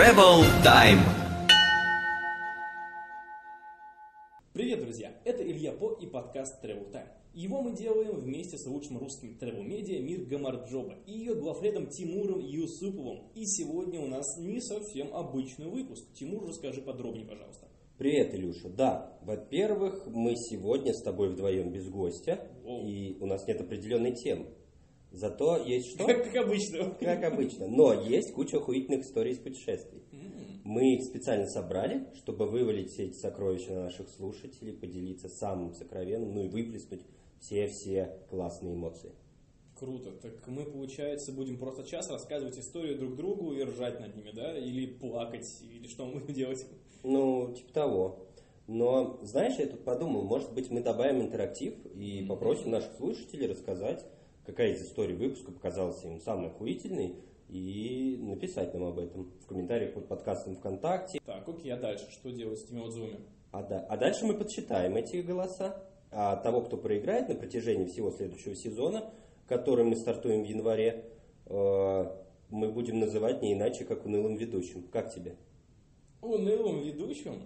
Travel Time. Привет, друзья! Это Илья По и подкаст Travel Time. Его мы делаем вместе с лучшим русским travel медиа Мир Гамарджоба и ее главредом Тимуром Юсуповым. И сегодня у нас не совсем обычный выпуск. Тимур, расскажи подробнее, пожалуйста. Привет, Илюша. Да, во-первых, мы сегодня с тобой вдвоем без гостя, Воу. и у нас нет определенной темы. Зато есть что? Как, как обычно. Как обычно. Но есть куча охуительных историй из путешествий. М, Мы их специально собрали, чтобы вывалить все эти сокровища на наших слушателей, поделиться самым сокровенным, ну и выплеснуть все-все классные эмоции. Круто. Так мы, получается, будем просто час рассказывать историю друг другу и ржать над ними, да? Или плакать, или что мы будем делать? Ну, типа того. Но, знаешь, я тут подумал, может быть, мы добавим интерактив и попросим наших слушателей рассказать, какая из историй выпуска показалась им самой охуительной, и написать нам об этом в комментариях под подкастом ВКонтакте. Так, окей, а дальше что делать с этими отзывами? А, да- а дальше мы подсчитаем эти голоса. А того, кто проиграет на протяжении всего следующего сезона, который мы стартуем в январе, э, мы будем называть не иначе, как унылым ведущим. Как тебе? Унылым ведущим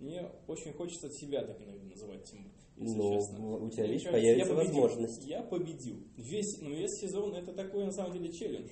мне очень хочется себя так иногда называть, Тимур, если Ну, честно. у тебя, видишь, появится я победил. возможность. Я победил. Весь, ну, весь сезон это такой, на самом деле, челлендж.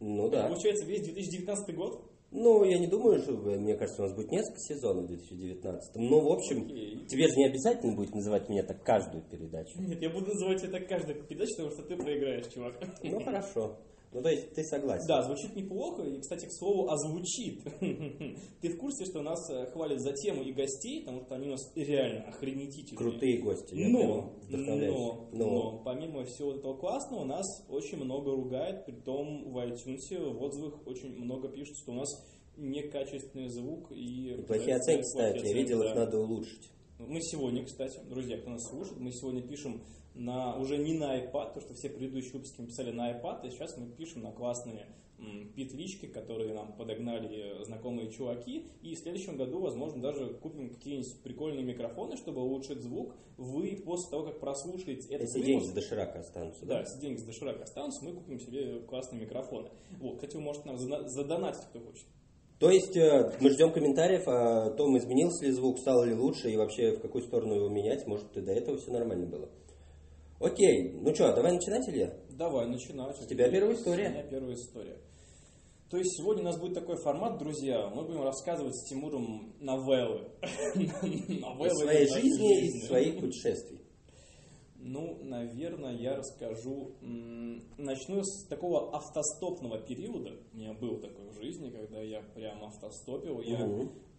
Ну да. Получается, весь 2019 год. Ну, я не думаю, что, мне кажется, у нас будет несколько сезонов в 2019. Ну, в общем, Окей. тебе же не обязательно будет называть меня так каждую передачу. Нет, я буду называть тебя так каждую передачу, потому что ты проиграешь, чувак. Ну, хорошо. Ну, то есть ты согласен. Да, звучит неплохо, и, кстати, к слову, озвучит. Ты в курсе, что нас э, хвалят за тему и гостей, потому что они у нас реально охренетительные. Крутые гости. Но, вдохновляюсь. но, но, помимо всего этого классного, нас очень много ругает, при том в iTunes в отзывах очень много пишут, что у нас некачественный звук и... И плохие оценки ставят, я видел, их надо улучшить. Мы сегодня, кстати, друзья, кто нас слушает, мы сегодня пишем на, уже не на iPad, потому что все предыдущие выпуски мы писали на iPad, и сейчас мы пишем на классные петлички, которые нам подогнали э, знакомые чуваки, и в следующем году, возможно, даже купим какие-нибудь прикольные микрофоны, чтобы улучшить звук. Вы после того, как прослушаете этот Эти выпуск- деньги с доширака останутся, да, да? если деньги с доширака останутся, мы купим себе классные микрофоны. Вот, кстати, вы можете нам задонатить, кто хочет. То есть э, мы ждем комментариев о том, изменился ли звук, стал ли лучше и вообще в какую сторону его менять. Может, и до этого все нормально было. Окей, ну что, давай начинать, Илья? Давай, начинать. У тебя первая история? У меня первая история. То есть сегодня у нас будет такой формат, друзья. Мы будем рассказывать с Тимуром новеллы. Новеллы Из своей жизни, из своих путешествий. Ну, наверное, я расскажу. Начну с такого автостопного периода. У меня был такой в жизни, когда я прям автостопил. Я,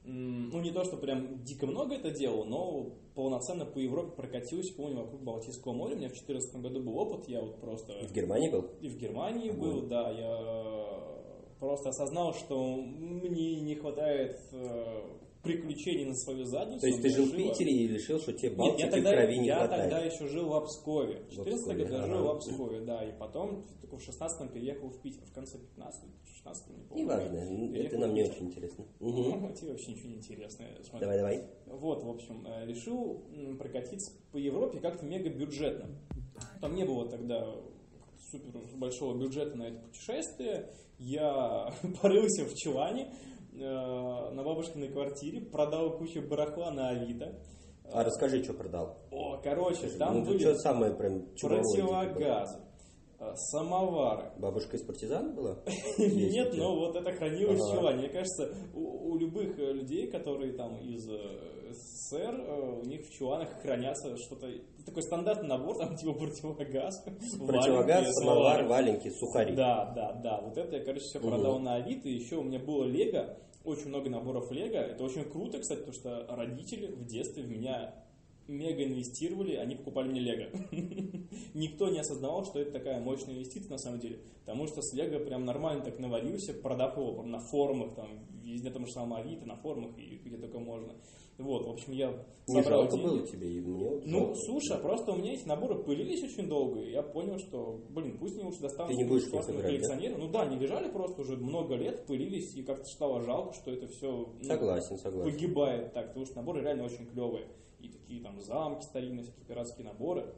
ну, не то, что прям дико много это делал, но полноценно по Европе прокатился, помню, вокруг Балтийского моря. У меня в 2014 году был опыт. Я вот просто... В Германии был? И в Германии Ага. был, да, я просто осознал, что мне не хватает э, приключений на свою задницу. То есть ты Я жил в Питере и решил, что тебе Нет, Балтики я в тогда, крови не я хватает? тогда еще жил в Обскове. В 14 Обскове, году ага. жил в Обскове, да, и потом в 16 переехал в Питер, в конце 15 16 не помню. Неважно, это нам не очень интересно. Ну, Мгм. тебе вообще ничего не интересно. я. Давай, давай. Вот, в общем, э, решил прокатиться по Европе как-то мега бюджетно. Там не было тогда супер большого бюджета на это путешествие. Я порылся в чулане на бабушкиной квартире, продал кучу барахла на Авито. А расскажи, что продал. О, короче, там ну, были что самое прям чумовое, типа, противогазы, э, самовары. Бабушка из партизан была? Нет, но вот это хранилось чулане. Мне кажется, у, любых э, людей, которые там из э, СССР, э, у них в чуланах хранятся что-то... Такой стандартный набор, там типа противогаз, Противогаз, самовар, валенки, сухари. Да, да, да. Вот это я, короче, все продал на Авито. Еще у меня было Лего, очень много наборов Лего. Это очень круто, кстати, потому что родители в детстве в меня мега инвестировали, они покупали мне Лего. Никто не осознавал, что это такая мощная инвестиция на самом деле. Потому что с Лего прям нормально так наварился, продав его на форумах, там, везде там же самом Авито, на форумах и где только можно. Вот, в общем, я Не собрал жалко деньги. было тебе? И мне вот Ну, жалко. слушай, а просто у меня эти наборы пылились очень долго, и я понял, что, блин, пусть мне лучше достанут Ты не будешь классные да? коллекционеры. Ну да, они лежали просто уже много лет, пылились, и как-то стало жалко, что это все Согласен, согласен. погибает так, потому что наборы реально очень клевые. И такие там замки старинные, всякие пиратские наборы.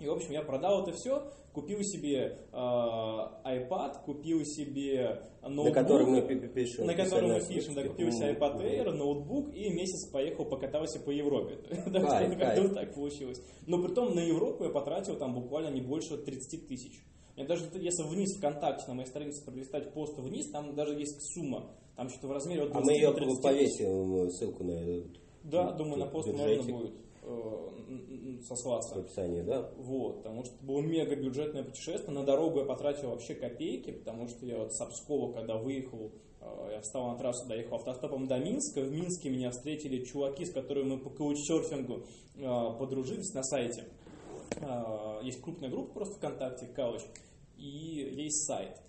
И, в общем, я продал это все, купил себе э, iPad, купил себе ноутбук. На котором мы пишем. На котором мы пишем, да, купил себе iPad Air, ноутбук и месяц поехал, покатался по Европе. Как-то так получилось. Но при том на Европу я потратил там буквально не больше 30 тысяч. Я даже если вниз ВКонтакте на моей странице пролистать пост вниз, там даже есть сумма. Там что-то в размере от 20 А мы ее повесим, ссылку на Да, думаю, на пост можно будет э, сослаться. В описании, да? Вот, потому что было мега бюджетное путешествие. На дорогу я потратил вообще копейки, потому что я вот с Обскова, когда выехал, э, я встал на трассу, доехал автостопом до Минска. В Минске меня встретили чуваки, с которыми мы по каучсерфингу э, подружились на сайте. Есть крупная группа просто ВКонтакте, Кауч, и есть сайт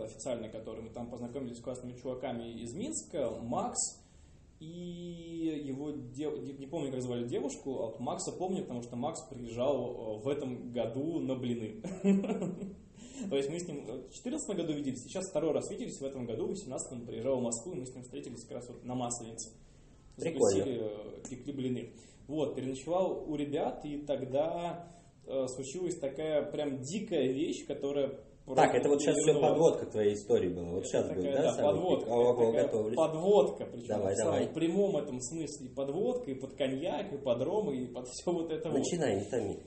это официальный, который мы там познакомились с классными чуваками из Минска, Макс, и его, не помню, как звали девушку, а вот Макса помню, потому что Макс приезжал в этом году на блины. То есть мы с ним в 2014 году виделись, сейчас второй раз виделись, в этом году, в 2018 он приезжал в Москву, и мы с ним встретились как раз вот на Масленице. Закусили, пекли блины. Вот, переночевал у ребят, и тогда э, случилась такая прям дикая вещь, которая так, это вот сейчас все подводка твоей истории была. Вот сейчас будет, да, да подводка. О, готовлюсь. Подводка, причем давай, в давай. самом прямом этом смысле. Подводка, и под коньяк, и под ром, и под все вот это Начинай, вот. не томи.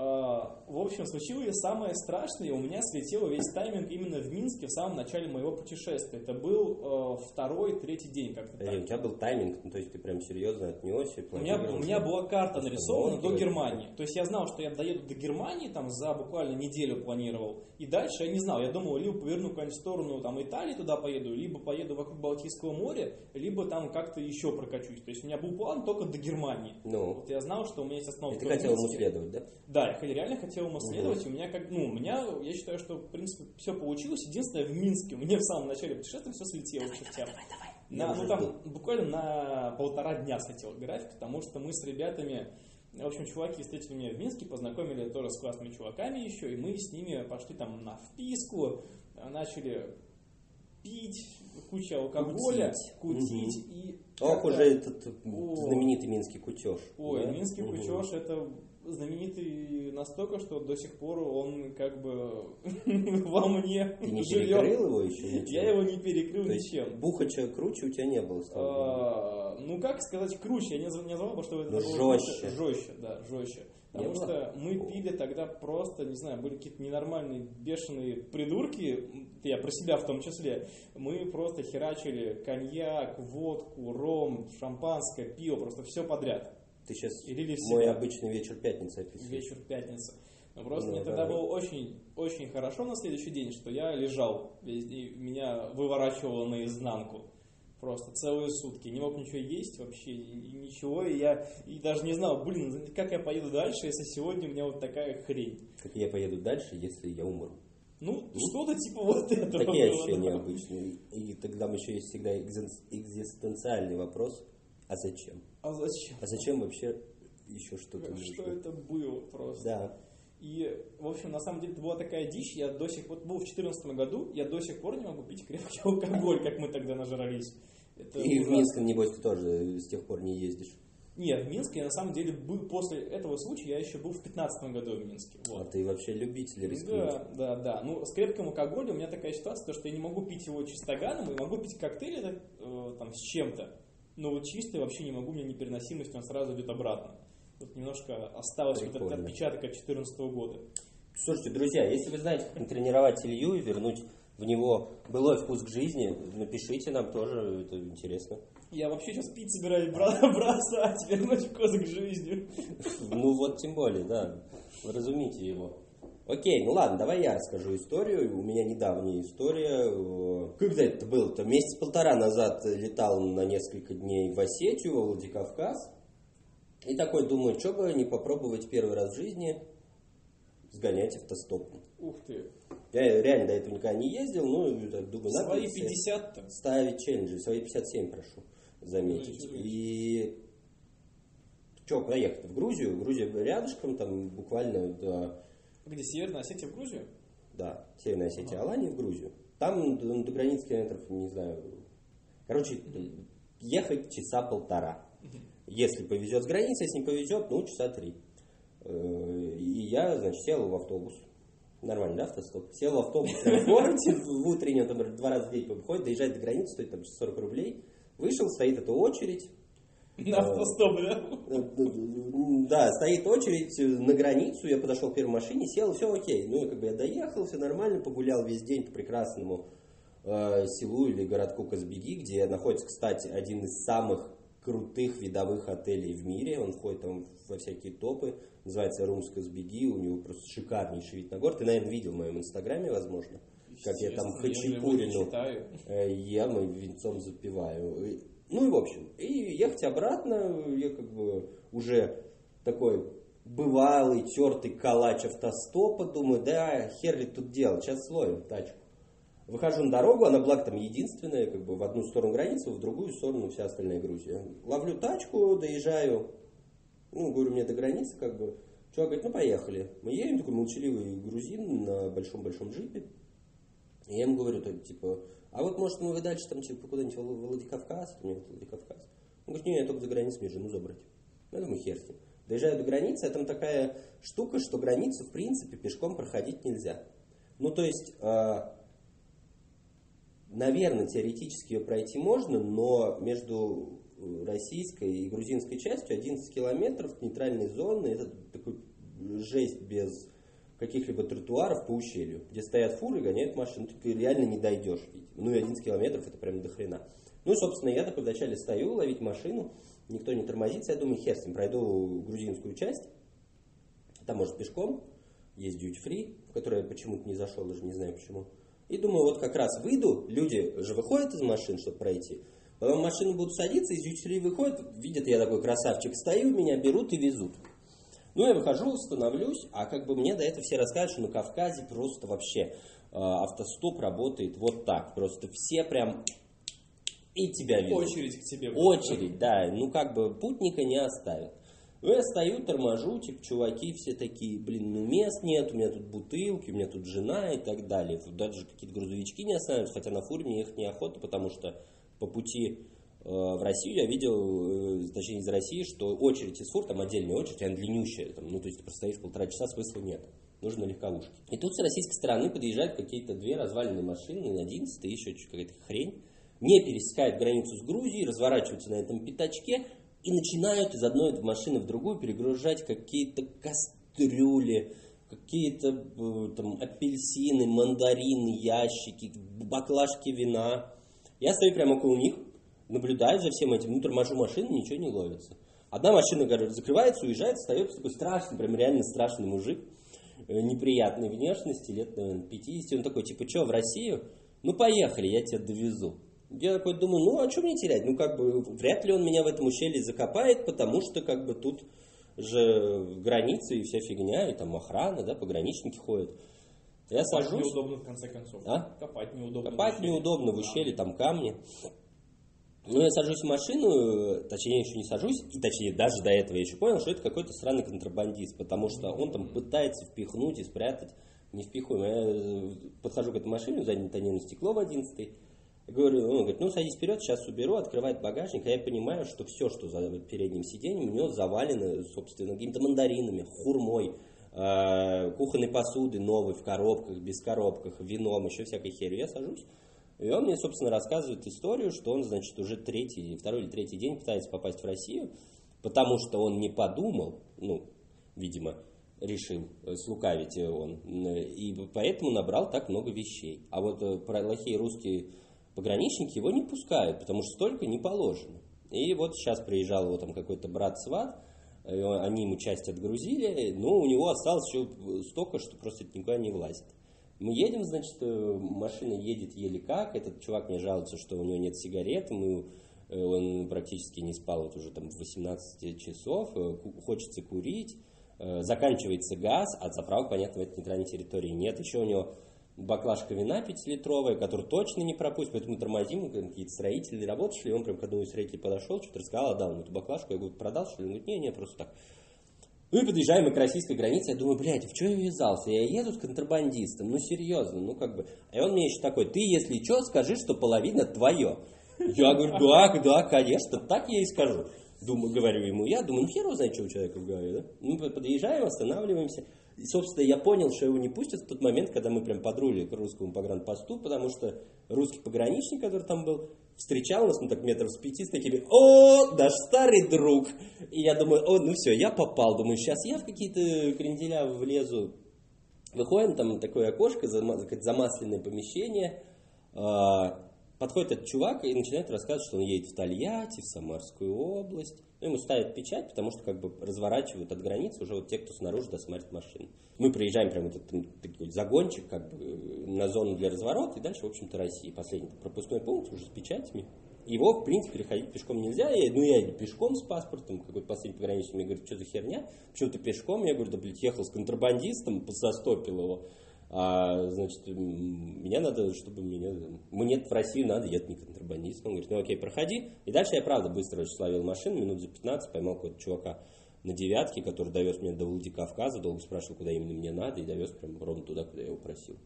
А, в общем, случилось самое страшное, у меня слетел весь тайминг именно в Минске в самом начале моего путешествия. Это был э, второй, третий день как-то так. У тебя был тайминг, ну, то есть ты прям серьезно отнесся? У меня, у меня была карта нарисована до Германии. То есть я знал, что я доеду до Германии, там за буквально неделю планировал. И дальше я не знал, я думал, либо поверну куда-нибудь в сторону там, Италии, туда поеду, либо поеду вокруг Балтийского моря, либо там как-то еще прокачусь. То есть у меня был план только до Германии. Ну. Вот я знал, что у меня есть остановка. И ты хотел ему следовать, да? Да, я реально хотел ему следовать. Угу. У меня как, ну, у меня, я считаю, что, в принципе, все получилось. Единственное, в Минске меня в самом начале путешествия все слетело давай, к чертям. Давай, давай. На, ну, там буквально на полтора дня слетел график, потому что мы с ребятами, в общем, чуваки встретили меня в Минске, познакомили тоже с классными чуваками еще, и мы с ними пошли там на вписку, начали пить, куча алкоголя, кутить, кутить угу. и... Ох, уже этот О, знаменитый минский кутеж. Ой, да? минский угу. кутеж это знаменитый настолько, что до сих пор он как бы во мне Ты не живет. перекрыл его еще ничем? Я его не перекрыл То ничем. Бухача круче у тебя не было? А, ну, как сказать круче? Я не, не назвал бы, что это было жестче. Жестче, да, жестче. Потому не что было? мы пили тогда просто, не знаю, были какие-то ненормальные, бешеные придурки, я про себя в том числе. Мы просто херачили коньяк, водку, ром, шампанское, пиво, просто все подряд. Ты сейчас мой обычный вечер пятницы описываешь. Вечер пятницы. Но просто ну, мне тогда было очень, очень хорошо на следующий день, что я лежал, и меня выворачивало наизнанку. Просто целые сутки. Не мог ничего есть вообще, и ничего. И я и даже не знал, блин, как я поеду дальше, если сегодня у меня вот такая хрень. Как я поеду дальше, если я умру? Ну, ну что-то типа вот этого. Такие ощущения обычные. И тогда еще есть всегда экзистенциальный вопрос – а зачем? А зачем? А зачем вообще еще что-то нужно? Что это было просто? Да. И, в общем, на самом деле это была такая дичь. Я до сих пор, был в 2014 году, я до сих пор не могу пить крепкий алкоголь, как мы тогда нажрались. Это И ужасно. в Минск, небось, ты тоже с тех пор не ездишь. Нет, в Минске, на самом деле, был после этого случая, я еще был в 15 году в Минске. Вот. А ты вообще любитель рискнуть. Да, да, да. Ну, с крепким алкоголем у меня такая ситуация, что я не могу пить его чистоганом, и могу пить коктейли э, там, с чем-то но вот чистый вообще не могу, у меня непереносимость, он сразу идет обратно. Вот немножко осталось вот этот отпечаток от 2014 года. Слушайте, друзья, если вы знаете, как тренировать Илью и вернуть в него былой вкус к жизни, напишите нам тоже, это интересно. Я вообще сейчас пить собираюсь бросать, вернуть вкус к жизни. Ну вот тем более, да. Разумите его. Окей, ну ладно, давай я расскажу историю. У меня недавняя история. Когда это было? То месяц полтора назад летал на несколько дней в Осетию, во Владикавказ. И такой думаю, что бы не попробовать первый раз в жизни сгонять автостопом. Ух ты. Я реально до этого никогда не ездил, ну, так думаю, надо Свои 50-то? Ставить челленджи, свои 57, прошу заметить. Ну, и что, поехать в Грузию? Грузия рядышком, там буквально до где, Северная Осетия в Грузию? Да, Северная Осетия, ага. Алания в Грузию. Там до, до границ километров, не знаю. Короче, угу. ехать часа полтора. Угу. Если повезет с границы, если не повезет, ну, часа три. Э, И я, значит, сел в автобус. Нормально, да, автостоп? Сел в автобус в городе, в утренний, он там два раза в день выходит, доезжает до границы, стоит там 40 рублей. Вышел, стоит эта очередь. На автостоп, да? Да, стоит очередь на границу, я подошел к первой машине, сел, все окей. Ну, как бы я доехал, все нормально, погулял весь день по прекрасному э, селу или городку Казбеги, где находится, кстати, один из самых крутых видовых отелей в мире. Он входит там во всякие топы. Называется Румс Казбеги. У него просто шикарнейший вид на город. Ты, наверное, видел в моем инстаграме, возможно. Как я там хачапурину э, ем и венцом запиваю. Ну и в общем, и ехать обратно, я как бы уже такой бывалый, тертый калач автостопа, думаю, да, хер ли тут делать, сейчас словим тачку. Выхожу на дорогу, она, благо, там единственная, как бы в одну сторону границы, в другую сторону вся остальная Грузия. Ловлю тачку, доезжаю, ну, говорю, мне до границы, как бы. Чувак говорит, ну, поехали. Мы едем, такой молчаливый грузин на большом-большом джипе. И я ему говорю, то, типа, а вот, может, мы дальше, там, куда-нибудь в Вла- Владикавказ? У меня Владикавказ. Он говорит, не, я только за границей, мне жену забрать. Я думаю, хер с ним. Доезжаю до границы, а там такая штука, что границу, в принципе, пешком проходить нельзя. Ну, то есть, а, наверное, теоретически ее пройти можно, но между э, российской и грузинской частью 11 километров нейтральной зоны, это такой жесть без каких-либо тротуаров по ущелью, где стоят фуры, гоняют машины, ты реально не дойдешь. видимо. Ну и 11 километров это прям до хрена. Ну и, собственно, я такой вначале стою, ловить машину, никто не тормозится, я думаю, хер с ним, пройду грузинскую часть, там, может, пешком, есть duty free, в который я почему-то не зашел, даже не знаю почему. И думаю, вот как раз выйду, люди же выходят из машин, чтобы пройти. Потом в машину будут садиться, из duty free выходят, видят, я такой красавчик, стою, меня берут и везут. Ну, я выхожу, становлюсь, а как бы мне до этого все рассказывают, что на Кавказе просто вообще э, автостоп работает вот так. Просто все прям и тебя везут. Очередь к тебе. Очередь, да. Ну, как бы путника не оставят. Ну, я стою, торможу, типа, чуваки все такие, блин, ну мест нет, у меня тут бутылки, у меня тут жена и так далее. Тут даже какие-то грузовички не останавливаются, хотя на фуре мне ехать неохота, потому что по пути в Россию я видел, э, точнее из России, что очередь из фур, там отдельная очередь, она длиннющая, там, ну, то есть ты простоишь полтора часа, смысла нет. Нужно легковушки. И тут с российской стороны подъезжают какие-то две разваленные машины, на 11 и еще какая-то хрень не пересекают границу с Грузией, разворачиваются на этом пятачке и начинают из одной машины в другую перегружать какие-то кастрюли, какие-то э, там апельсины, мандарины, ящики, баклажки вина. Я стою прямо около них, наблюдаю за всем этим, ну, торможу машину, ничего не ловится. Одна машина, говорю, закрывается, уезжает, остается такой страшный, прям реально страшный мужик, э, неприятной внешности, лет, наверное, 50. Он такой, типа, что, в Россию? Ну, поехали, я тебя довезу. Я такой думаю, ну, а что мне терять? Ну, как бы, вряд ли он меня в этом ущелье закопает, потому что, как бы, тут же границы и вся фигня, и там охрана, да, пограничники ходят. Я Копать сажусь, неудобно, в конце концов. А? Копать неудобно. копать в неудобно, в ущелье там камни. Ну, я сажусь в машину, э, точнее, еще не сажусь, и точнее, даже до этого я еще понял, что это какой-то странный контрабандист, потому что он там пытается впихнуть и спрятать невпихуемое. Я э, подхожу к этой машине, заднее тонированное стекло в 11 Говорю, он говорит, ну садись вперед, сейчас уберу, открывает багажник, а я понимаю, что все, что за передним сиденьем, у него завалено, собственно, какими-то мандаринами, хурмой, э, кухонной посудой новой в коробках, без коробках, вином, еще всякой херью. Я сажусь, и он мне, собственно, рассказывает историю, что он, значит, уже третий, второй или третий день пытается попасть в Россию, потому что он не подумал, ну, видимо, решил э, слукавить э, он, э, и поэтому набрал так много вещей. А вот плохие русские пограничники его не пускают, потому что столько не положено. И вот сейчас приезжал его там какой-то брат-сват, они ему часть отгрузили, но у него осталось еще столько, что просто это никуда не влазит. Мы едем, значит, э, машина едет еле как, этот чувак мне жалуется, что у него нет сигарет, мы, э, он практически не спал вот уже там в 18 часов, э, хочется курить, заканчивается газ, а заправок, понятно, в этой нейтральной территории нет. Еще у него баклажка вина 5-литровая, которую точно не пропустит, поэтому тормозим, какие-то строители работали, и он прям к одному из строителей подошел, что-то рассказал, отдал ему эту баклажку, я говорю, продал, что ли? Он говорит, не, не, просто так. Ну и подъезжаем мы к российской границе, я думаю, блядь, в что я ввязался? Я еду с контрабандистом, ну серьезно, ну как бы. И он мне еще такой, ты, если что, скажи, что половина твое. Я говорю, да, да, конечно, так я и скажу. Думаю, говорю ему я, думаю, ну хер его знает, что у человека в голове, да? Мы подъезжаем, останавливаемся. И, собственно, я понял, что его не пустят в тот момент, когда мы прям подрули к русскому погранпосту, потому что русский пограничник, который там был, встречал нас, ну так метров с пяти, с такими, о, наш старый друг. И я думаю, о, ну все, я попал. Думаю, сейчас я в какие-то кренделя влезу. Выходим, там такое окошко, замасленное помещение. А, подходит этот чувак и начинает рассказывать, что он едет в Тольятти, в Самарскую область. Ну, ему ставят печать, потому что как бы разворачивают от границы уже вот те, кто снаружи досмотрит машину. Мы приезжаем прямо этот такой загончик как бы на зону для разворота, и дальше, в общем-то, Россия. Последний пропускной пункт уже с печатями. Его, в принципе, переходить пешком нельзя. Я, ну, я пешком с паспортом, какой-то последний пограничник мне говорит, что за херня? Почему ты пешком? Я говорю, да, блядь, ехал с контрабандистом, застопил его. А, значит, меня надо, чтобы меня... Мне в Россию надо, я не контрабандист. Он говорит, ну окей, проходи. И дальше я, правда, быстро очень словил машину, минут за 15, поймал какого-то чувака на девятке, который довез меня до Владикавказа, долго спрашивал, куда именно мне надо, и довез прям ровно туда, куда я его просил.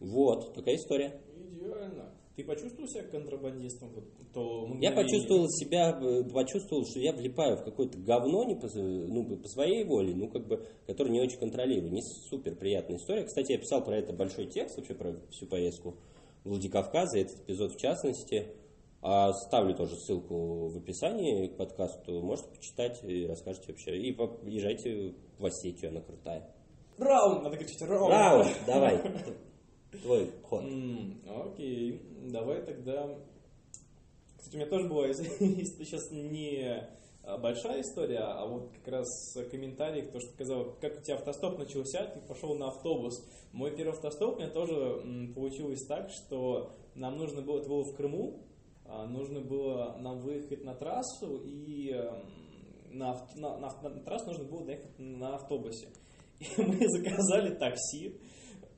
Вот, такая история. Идеально. Ты почувствовал себя контрабандистом? То я почувствовал себя, э, почувствовал, что я влипаю в какое-то говно не по, ну, по своей воле, ну, как бы, которое не очень контролирую. Не супер приятная история. Кстати, я писал про это большой текст, вообще про всю поездку в Владикавказа, этот эпизод в частности. А ставлю тоже ссылку в описании к подкасту. Можете почитать и расскажете вообще. И езжайте в Осетию, она крутая. Раунд! Надо кричать раунд! Раунд! Давай. Твой ход. Окей, давай тогда... Кстати, у меня тоже была, если сейчас не большая история, а вот как раз комментарий, то, что сказал, как у тебя автостоп начался, ты пошел на автобус. Мой первый автостоп у меня тоже получилось так, что нам нужно было, это было в Крыму, а, нужно было нам выехать на трассу, и на, на, на, на трассу нужно было доехать на автобусе. И мы заказали такси,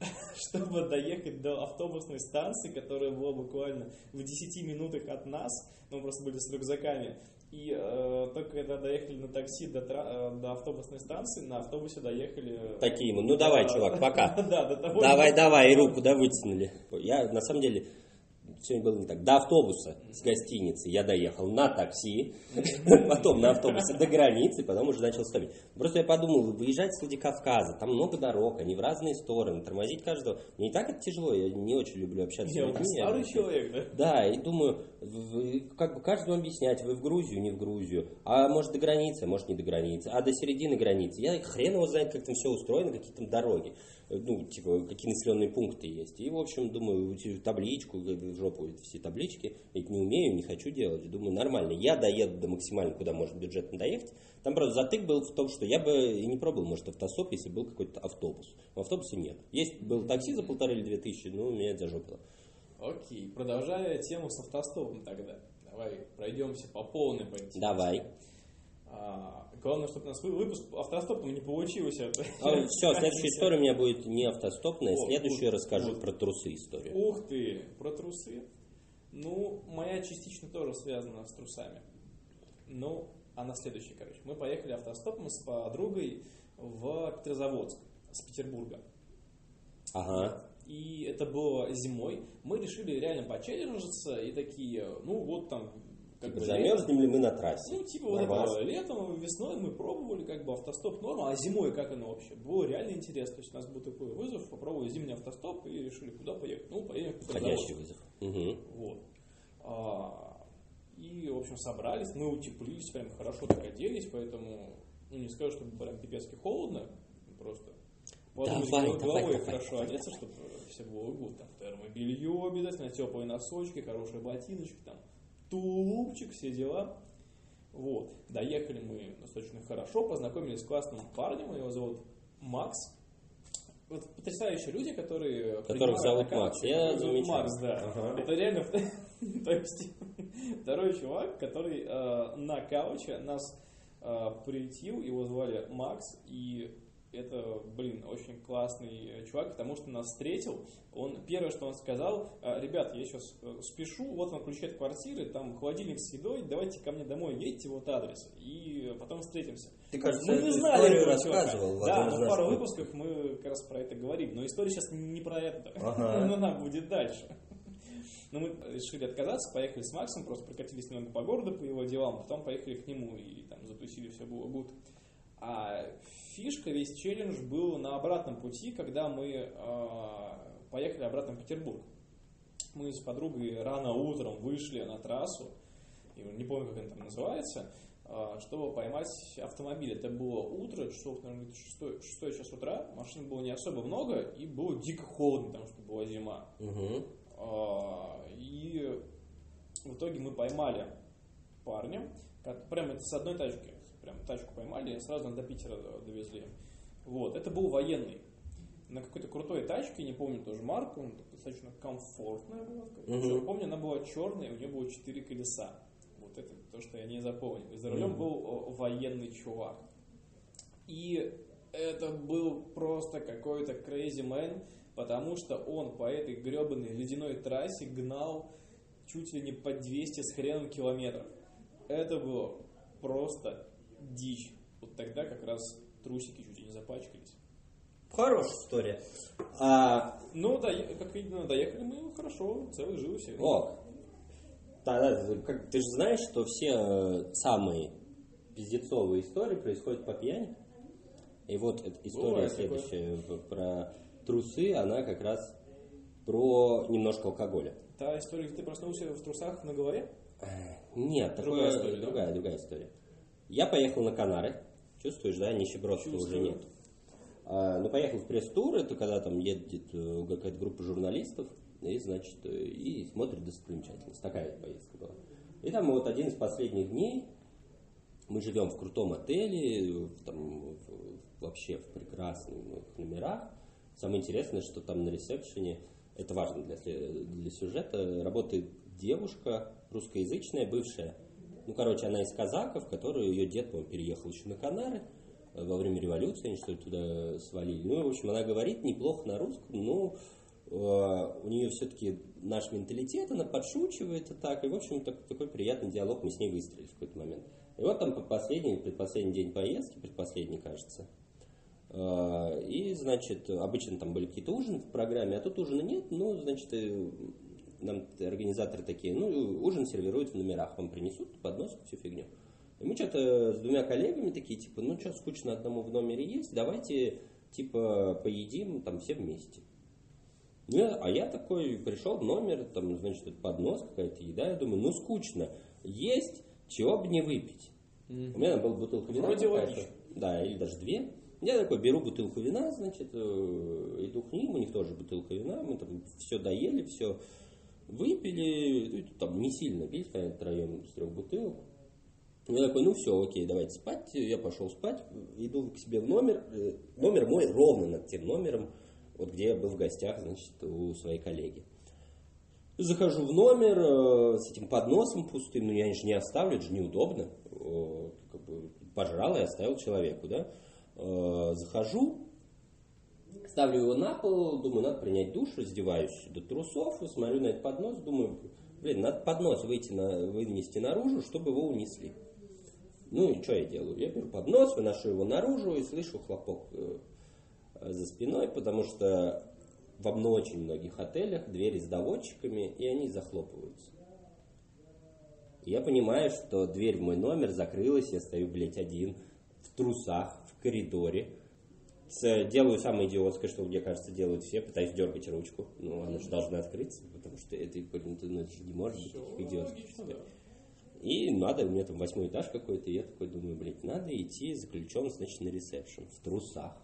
чтобы доехать до автобусной станции, которая была буквально в 10 минутах от нас, мы просто были с рюкзаками. И э, только когда доехали на такси до, э, до автобусной станции, на автобусе доехали... Такие мы. Ну давай, чувак, пока. Да, до того. Давай, давай, и руку да вытянули. Я на самом деле все было не так. До автобуса с гостиницы я доехал на такси, потом на автобусе до границы, потом уже начал ставить. Просто я подумал, выезжать с Владикавказа, там много дорог, они в разные стороны, тормозить каждого. Мне и так это тяжело, я не очень люблю общаться с людьми. старый человек, да? Да, и думаю, как бы каждому объяснять, вы в Грузию, не в Грузию, а может до границы, а может не до границы, а до середины границы. Я хрен его знает, как там все устроено, какие там дороги ну, типа, какие населенные пункты есть. И, в общем, думаю, табличку, в жопу все таблички, я не умею, не хочу делать. Думаю, нормально, я доеду до максимально, куда может бюджетно доехать. Там, правда, затык был в том, что я бы и не пробовал, может, автосоп, если был какой-то автобус. В автобусе нет. Есть был такси за полторы или две тысячи, но меня это зажопило. Окей, продолжая тему с автостопом тогда. Давай пройдемся по полной по Давай. А, Главное, чтобы у нас выпуск автостопом не получился. А, все, следующая история у меня будет не автостопная, О, следующую вот, расскажу вот. про трусы историю. Ух ты, про трусы. Ну, моя частично тоже связана с трусами. Ну, она следующая, короче. Мы поехали автостопом с подругой в Петрозаводск с Петербурга. Ага. И это было зимой. Мы решили реально почелленджиться и такие, ну вот там как бы замерзнем ли мы на трассе? Ну, типа вот это, летом, весной мы пробовали как бы автостоп норма, а зимой как оно вообще? Было реально интересно. То есть у нас был такой вызов, попробовали зимний автостоп и решили, куда поехать. Ну, поехали Входящий вызов. Угу. Вот. А, и, в общем, собрались, мы утеплились, прям хорошо так оделись, поэтому, ну, не скажу, что прям пипецки холодно, просто Давай, давай, головой давай, хорошо давай. одеться, чтобы все было гуд. Там термобелье обязательно, теплые носочки, хорошие ботиночки, там тулупчик, все дела. Вот. Доехали мы достаточно хорошо, познакомились с классным парнем, его зовут Макс. Вот потрясающие люди, которые... Которых зовут Макс. Я зовут Макс, да. Ага. Это реально... То есть, второй чувак, который э, на кауче нас э, приютил, его звали Макс, и это, блин, очень классный чувак, потому что нас встретил. Он первое, что он сказал, «А, ребят, я сейчас э, спешу, вот вам ключи от квартиры, там холодильник с едой, давайте ко мне домой, едете, вот адрес, и потом встретимся. Ты, кажется, мы не знали этого рассказывал. Да, но в пару выпусках мы как раз про это говорим, но история сейчас не про это, ага. она будет дальше. Но мы решили отказаться, поехали с Максом, просто прокатились немного по городу по его делам, потом поехали к нему и там затусили, все было гуд. А фишка, весь челлендж был на обратном пути, когда мы э, поехали обратно в Петербург. Мы с подругой рано утром вышли на трассу, не помню, как она там называется, а, чтобы поймать автомобиль. Это было утро, часов, наверное, 6, 6 час утра, машин было не особо много, и было дико холодно, потому что была зима. Угу. И в итоге мы поймали парня, прямо это с одной тачки, прям тачку поймали, сразу до Питера довезли. Вот, это был военный. На какой-то крутой тачке, не помню тоже марку, достаточно комфортная была. Угу. Помню, она была черная, у нее было четыре колеса это то, что я не запомнил. И за рулем mm-hmm. был военный чувак. И это был просто какой-то crazy man, потому что он по этой гребаной ледяной трассе гнал чуть ли не по 200 с хреном километров. Это было просто дичь. Вот тогда как раз трусики чуть не запачкались. Хорошая история. А... Ну, да, как видно, доехали мы хорошо, целый живы все. О, да, как, ты же знаешь, что все э, самые пиздецовые истории происходят по пьяни. И вот эта история Бывает следующая такое. про трусы, она как раз про немножко алкоголя. Та история, где ты проснулся в трусах на голове? Э, нет, другая, такое, история, другая, да? другая история. Я поехал на Канары. Чувствуешь, да, нищебродства уже нет. А, ну, поехал в пресс-тур, это когда там едет э, какая-то группа журналистов, и, значит, и смотрит достопримечательность. Такая поездка была. И там вот один из последних дней мы живем в крутом отеле, там, вообще в прекрасных номерах. Самое интересное, что там на ресепшене, это важно для, для сюжета, работает девушка русскоязычная, бывшая. Ну, короче, она из казаков, которую ее дед, по переехал еще на Канары во время революции, они что ли туда свалили. Ну, в общем, она говорит неплохо на русском, но Э, у нее все-таки наш менталитет, она подшучивает и так, и, в общем, так, такой приятный диалог мы с ней выстроили в какой-то момент. И вот там последний, предпоследний день поездки, предпоследний, кажется, э, и, значит, обычно там были какие-то ужины в программе, а тут ужина нет, ну, значит, э, нам организаторы такие, ну, ужин сервируют в номерах, вам принесут, подносят всю фигню. И мы что-то с двумя коллегами такие, типа, ну, что, скучно одному в номере есть, давайте, типа, поедим там все вместе. Ну, а я такой пришел в номер, там, значит, поднос, какая-то еда, я думаю, ну скучно. Есть, чего бы не выпить. Mm-hmm. У меня была бутылка вина. Вроде логично. Да, или даже две. Я такой беру бутылку вина, значит, э, иду к ним, у них тоже бутылка вина, мы там все доели, все выпили, там не сильно пить, конечно, троем с трех бутылок. Я такой, ну все, окей, давайте спать. Я пошел спать, иду к себе в номер. Э, номер мой ровно над тем номером, вот где я был в гостях, значит, у своей коллеги. Захожу в номер э, с этим подносом пустым, ну я же не оставлю, это же неудобно. Э, как бы пожрал и оставил человеку, да. Захожу, ставлю его на пол, думаю, надо принять душ, раздеваюсь до трусов, и смотрю на этот поднос, думаю, блин, надо поднос выйти на, вынести наружу, чтобы его унесли. Ну и что я делаю? Я беру поднос, выношу его наружу и слышу хлопок за спиной, потому что во очень многих отелях двери с доводчиками, и они захлопываются. Я понимаю, что дверь в мой номер закрылась, я стою, блядь, один, в трусах, в коридоре. Делаю самое идиотское, что мне кажется делают все, пытаюсь дергать ручку. Ну, она же должна открыться, потому что это, ну, это же не может быть идиотских И надо, у меня там восьмой этаж какой-то, и я такой думаю, блядь, надо идти заключен, значит, на ресепшн, в трусах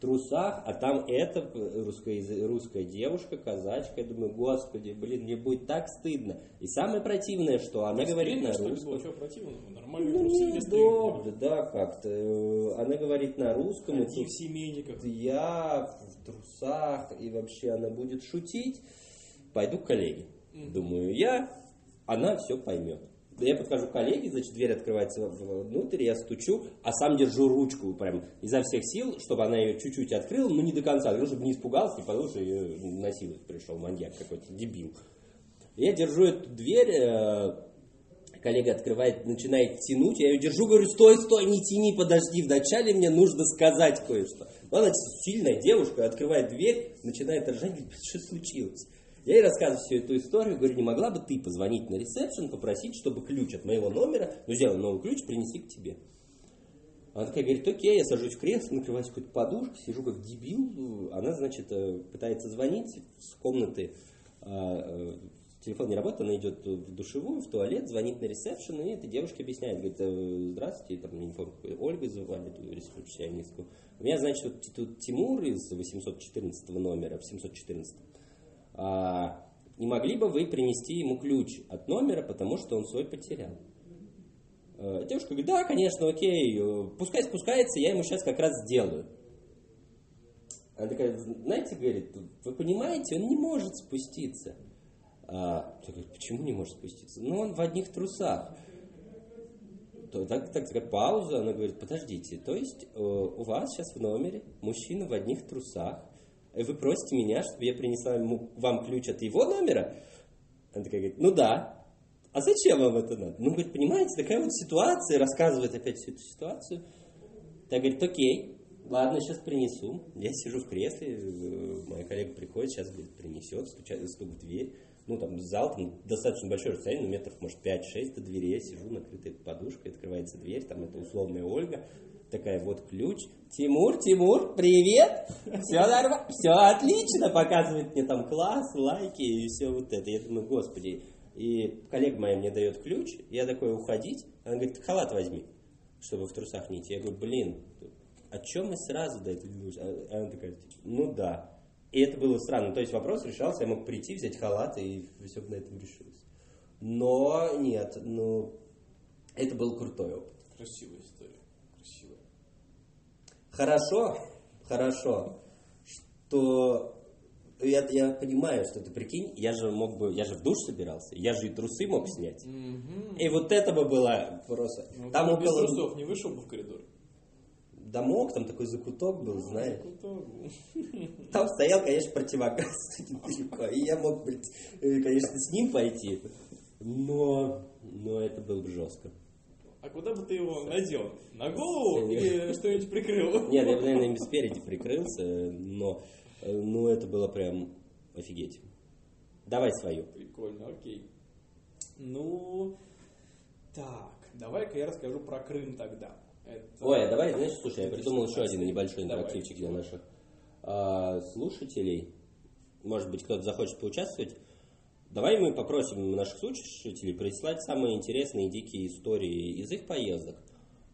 трусах, а там эта русская, русская девушка, казачка. Я думаю, господи, блин, мне будет так стыдно. И самое противное, что она Стыдно, говорит на что русском. Что противно? Нормально, ну, неудобно, да, как-то. Она говорит на русском. Один в семейниках. Я в трусах, и вообще она будет шутить. Пойду к коллеге. Mm-hmm. Думаю, я, она все поймет я подхожу к коллеге, значит, дверь открывается внутрь, я стучу, а сам держу ручку прям изо всех сил, чтобы она ее чуть-чуть открыла, но не до конца, чтобы не испугался, не подумал, что ее насиловать пришел маньяк какой-то, дебил. Я держу эту дверь, э, коллега открывает, начинает тянуть, я ее держу, говорю, стой, стой, не тяни, подожди, вначале мне нужно сказать кое-что. Она сильная девушка, открывает дверь, начинает ржать, говорит, что случилось? Я ей рассказываю всю эту историю, говорю, не могла бы ты позвонить на ресепшн, попросить, чтобы ключ от моего номера, ну, сделай новый ключ, принеси к тебе. Она такая говорит, окей, я сажусь в кресло, накрываюсь какой-то подушкой, сижу как дебил. Она, значит, э, пытается звонить с комнаты, а, э, телефон не работает, она идет в душевую, в туалет, звонит на ресепшн, и эта девушка объясняет, говорит, «Э, здравствуйте, там, я не помню, Ольга звали, эту ресепшионистку. У меня, значит, вот тут Тимур из 814 номера, в 714. А, не могли бы вы принести ему ключ от номера, потому что он свой потерял? Э, девушка говорит, да, конечно, окей, э, пускай спускается, я ему сейчас как раз сделаю. Она такая, знаете, говорит, вы понимаете, он не может спуститься. А, говорит, почему не может спуститься? Ну, он в одних трусах. То, так, так, такая пауза, она говорит, подождите, то есть э, у вас сейчас в номере мужчина в одних трусах, вы просите меня, чтобы я принесла ему, вам ключ от его номера? Она такая говорит, ну да а зачем вам это надо? Ну, говорит, понимаете, такая вот ситуация, рассказывает опять всю эту ситуацию. Так говорит, окей, ладно, сейчас принесу. Я сижу в кресле, э, моя коллега приходит, сейчас, говорит, принесет, стучает, стук в дверь. Ну, там зал, там достаточно большое расстояние, ну, метров, может, 5-6 до двери. Я сижу, накрытой подушкой, открывается дверь, там это условная Ольга. Такая, вот ключ. Тимур, Тимур, привет! Все нормально, все отлично, показывает мне там класс, лайки и все вот это. Я думаю, господи, и коллега моя мне дает ключ, я такой уходить, она говорит, халат возьми, чтобы в трусах не идти. Я говорю, блин, о чем мы сразу этого ключ? Она такая, ну да. И это было странно. То есть вопрос решался, я мог прийти, взять халат, и все бы на этом решилось. Но нет, ну, это был крутой опыт. Красивая история. Хорошо, хорошо, что я, я понимаю, что ты прикинь, я же мог бы, я же в душ собирался, я же и трусы мог снять. Угу. И вот это бы было просто. Ну, там около... без трусов не вышел бы в коридор? Да мог, там такой закуток был, знаешь. Закуток был. Там стоял, конечно, противогаз недалеко, и я мог, э, конечно, с ним пойти. Но, но это было бы жестко. А куда бы ты его надел? На голову или что-нибудь прикрыл? Нет, я бы, наверное, им спереди прикрылся, но Э, ну, это было прям офигеть. Давай свою. Прикольно, окей. Ну, так, давай-ка я расскажу про Крым тогда. Это... Ой, а давай, знаешь, слушай, я придумал еще один небольшой интерактивчик для наших а, слушателей. Может быть, кто-то захочет поучаствовать. Давай мы попросим наших слушателей прислать самые интересные дикие истории из их поездок.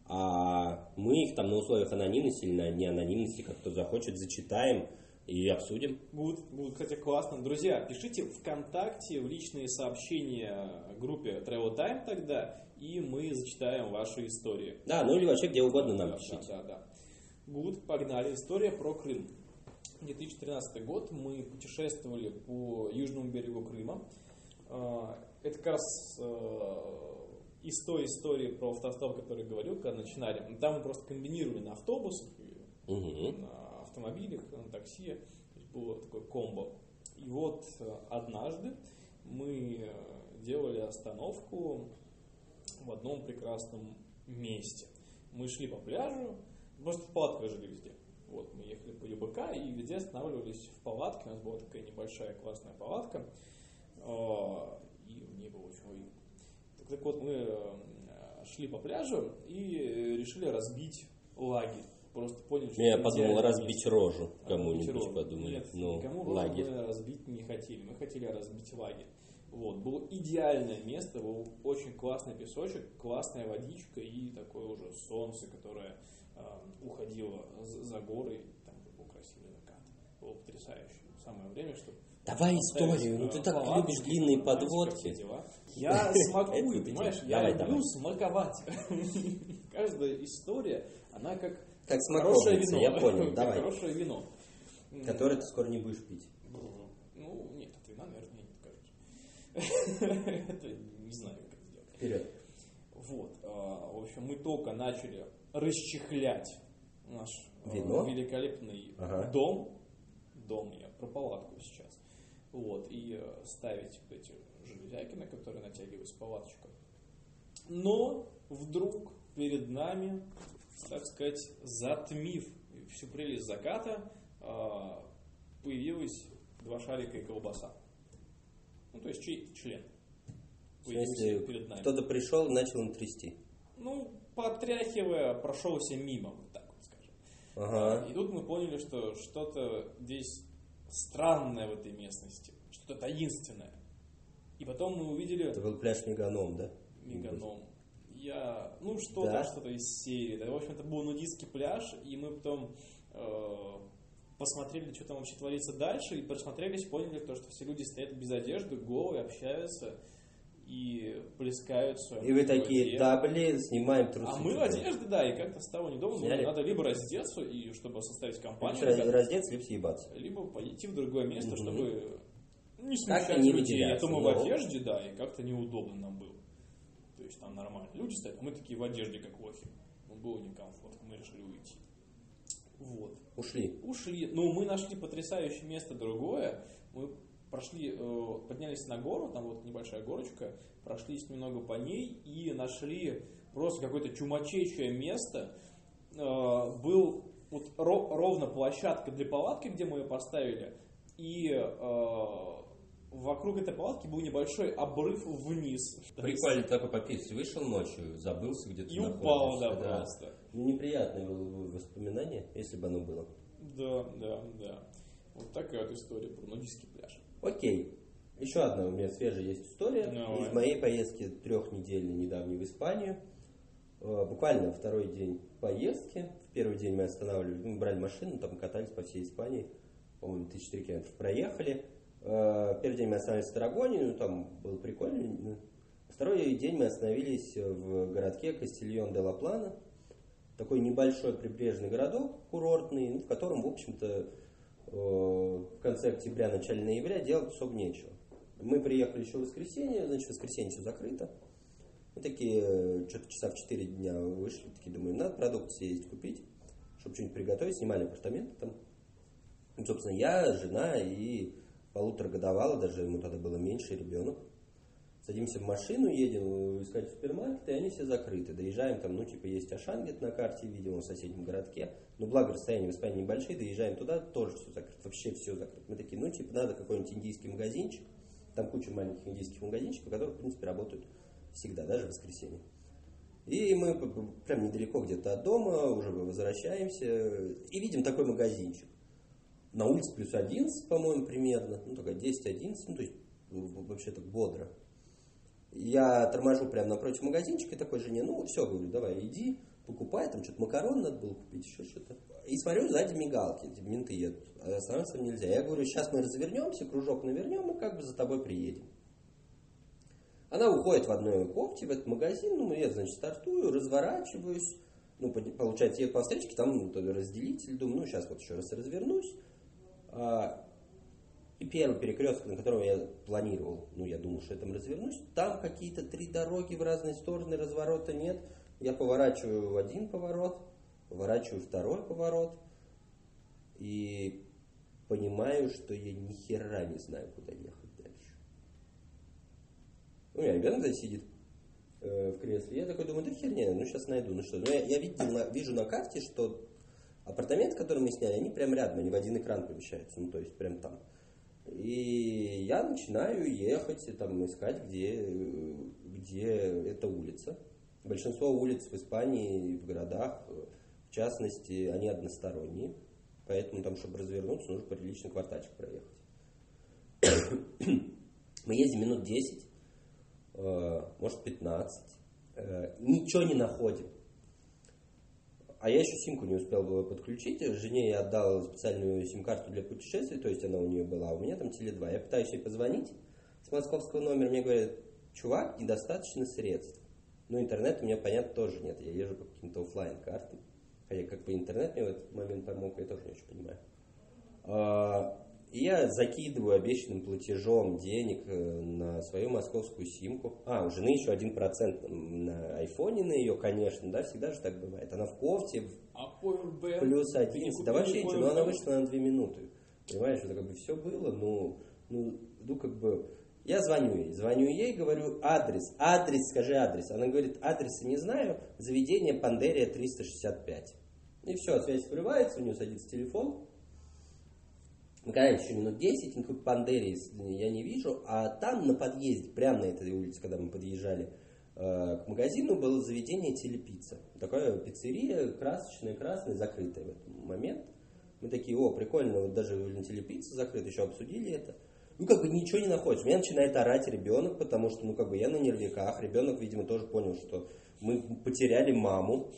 А мы их там на условиях анонимности или на неанонимности, как кто захочет, зачитаем и обсудим. Будет, будет, кстати, классно. Друзья, пишите ВКонтакте в личные сообщения группе Travel Time тогда, и мы зачитаем ваши истории. Да, ну или вообще где угодно нам да, пишите. Да, да, да. Гуд, погнали. История про Крым. 2013 год мы путешествовали по южному берегу Крыма. А, это как раз э, из той истории про автостоп, который я говорил, когда начинали. Там мы просто комбинировали на автобусах, угу. на автомобилях, на такси. То есть было такое комбо. И вот э, однажды мы делали остановку в одном прекрасном месте. Мы шли по пляжу, просто в палатках жили везде. Вот, мы ехали по ЮБК и везде останавливались в палатке. У нас была такая небольшая классная палатка. Э, и в ней было очень уютно. Так, так вот, мы шли по пляжу и решили разбить лагерь просто поняли, что... Я подумал разбить рожу кому-нибудь, подумали. Нет, ну, никому лагерь. мы разбить не хотели. Мы хотели разбить лагерь. Вот, было идеальное место, был очень классный песочек, классная водичка и такое уже солнце, которое э, уходило за, горы, там был красивый закат. Было потрясающе. Самое время, чтобы Давай историю, ну ты так любишь длинные подводки. Я смакую, понимаешь, я люблю смаковать. Каждая история, она как как хорошее вино. Я понял, давай. Хорошее вино. Которое ты скоро не будешь пить. Ну, нет, от вина, наверное, не откажусь. Это не знаю, как это делать. Вперед. Вот. А, в общем, мы только начали расчехлять наш а, Вино? великолепный ага. дом. Дом, я про палатку сейчас. Вот. И э, ставить вот эти железяки, на которые натягивается палаточка. Но вдруг перед нами так сказать, затмив всю прелесть заката, а, появилось два шарика и колбаса. есть чей-то член. В смысле, кто-то пришел и начал им трясти. Ну, потряхивая, прошелся мимо, вот так вот скажем. Ага. И тут мы поняли, что что-то здесь странное в этой местности, что-то таинственное. И потом мы увидели Это был пляж Меганом, да? меганом. Я, ну что-то, Да? что-то из серии. Да, в общем, это был нудистский пляж, и мы потом э, посмотрели, что там вообще творится дальше, и просмотрелись, поняли, то, что все люди стоят без одежды, голые, общаются и плескаются. И вы такие, да, блин, снимаем трусы. А мы в одежде, да, и как-то стало недолго. Сняли? Надо либо раздеться, и чтобы составить компанию, ребят, Раздеться, либо съебаться. либо пойти в другое место, Мгм. чтобы не Как-то смущать не людей. А то мы в одежде, да, и как-то неудобно нам было. То есть там нормально. Люди стоят, а мы такие в одежде, как лохи. Ну, было некомфортно, мы решили уйти. Вот. Ушли. Ушли. Ну, мы нашли потрясающее место другое. Мы прошли, э, поднялись на гору, там вот небольшая горочка, прошлись немного по ней и нашли просто какое-то чумачечее место. Э, Был вот ро- ровно площадка для палатки, где мы ее поставили, и э, вокруг этой палатки был небольшой обрыв вниз. Прикольно такой попить. Вышел ночью, забылся где-то. И упал, да, находишься, просто. Неприятное воспоминание, если бы оно было. Да, да, да. Вот такая вот история про нудистский. Окей. Еще одна у меня свежая есть история Давай. из моей поездки трехнедельной недавней в Испанию. Э, Буквально второй день поездки. В первый день мы останавливались, мы брали машину, там катались по всей Испании. По-моему, 1004 километров проехали. Э, Первый день мы остановились в Тарагоне, ну там было прикольно. Второй день мы остановились в городке Кастильон де ла Плана. Такой небольшой прибрежный городок, курортный, ну, в котором, в общем-то, в конце октября, начале ноября делать особо нечего. Мы приехали еще в воскресенье, значит, воскресенье все закрыто. Мы такие, э, что-то часа в 4 дня вышли, такие думаем, надо продукты съездить купить, чтобы что-нибудь приготовить, снимали апартаменты там. Ну, собственно, я, жена и полуторагодовалый, даже ему тогда было меньше, ребенок. Садимся в машину, едем искать супермаркеты, и они все закрыты. Доезжаем там, ну, типа, есть Ашан где-то на карте, видимо, в соседнем городке. Но благо расстояния в Испании небольшие, доезжаем туда, тоже все закрыто, вообще все закрыто. Мы такие, ну, типа, надо какой-нибудь индийский магазинчик. Там куча маленьких индийских магазинчиков, которые, в принципе, работают всегда, даже в воскресенье. И мы прям недалеко где-то от дома, уже возвращаемся, и видим такой магазинчик. На улице плюс 11, по-моему, примерно, ну, такая 10-11, ну, то есть в- вообще так бодро. Я торможу прямо напротив магазинчика и такой жене, ну все, говорю, давай, иди, покупай, там что-то макарон надо было купить, еще что-то. И смотрю, сзади мигалки, менты едут, а остановиться нельзя. Я говорю, сейчас мы развернемся, кружок навернем и как бы за тобой приедем. Она уходит в одной кофте в этот магазин, ну, я, значит, стартую, разворачиваюсь, ну, получается, еду по встречке, там ну, разделитель, думаю, ну, сейчас вот еще раз развернусь. А, первый перекресток, на котором я планировал, ну, я думал, что я там развернусь, там какие-то три дороги в разные стороны, разворота нет. Я поворачиваю в один поворот, поворачиваю второй поворот, и понимаю, что я ни хера не знаю, куда ехать дальше. У меня ребенок здесь сидит э, в кресле. Я такой думаю, да херня, ну сейчас найду. Ну что, ну, я, я видел на- вижу на карте, что апартаменты, которые мы сняли, они прям рядом, они в один экран помещаются, ну то есть прям там. И я начинаю ехать, и там искать, где, э, где эта улица. Большинство улиц в Испании, в городах, э, в частности, они односторонние. Поэтому там, чтобы развернуться, нужно приличный квартальчик проехать. Мы ездим минут 10, э, может 15, э, ничего не находим. А я еще симку не успел было подключить. Жене я отдал специальную сим-карту для путешествий, то есть она у нее была, а у меня там Теле2. Я пытаюсь ей позвонить с московского номера, мне говорят, чувак, недостаточно средств. Ну, интернет у меня, понятно, тоже нет. Я езжу по каким-то оффлайн картам Хотя как бы интернет мне в этот момент помог, я тоже не очень понимаю. А, И я закидываю обещанным платежом денег э, на свою московскую симку. А, у жены еще один процент на айфоне на ее, конечно, да, всегда же так бывает. Она в кофте, А Powerbank? плюс Ты не 11. Да вообще но она вышла на 2 минуты. Понимаешь, это как бы все было, ну, ну, ну как бы... Я звоню ей, звоню ей, говорю адрес, адрес, скажи адрес. Она говорит, адреса не знаю, заведение Пандерия 365. И все, связь срывается, у нее садится телефон. Катаемся еще минут 10, никакой пандерии я не вижу, а там на подъезде, прямо на этой улице, когда мы подъезжали э, к магазину, было заведение телепицца. Такая пиццерия, красочная, красная, закрытая в этот момент. Мы такие, о, прикольно, вот даже телепицца закрыта, еще обсудили это. Ну, как бы ничего не находится. У меня начинает орать ребенок, потому что, ну, как бы я на нервиках. Ребенок, видимо, тоже понял, что мы потеряли маму.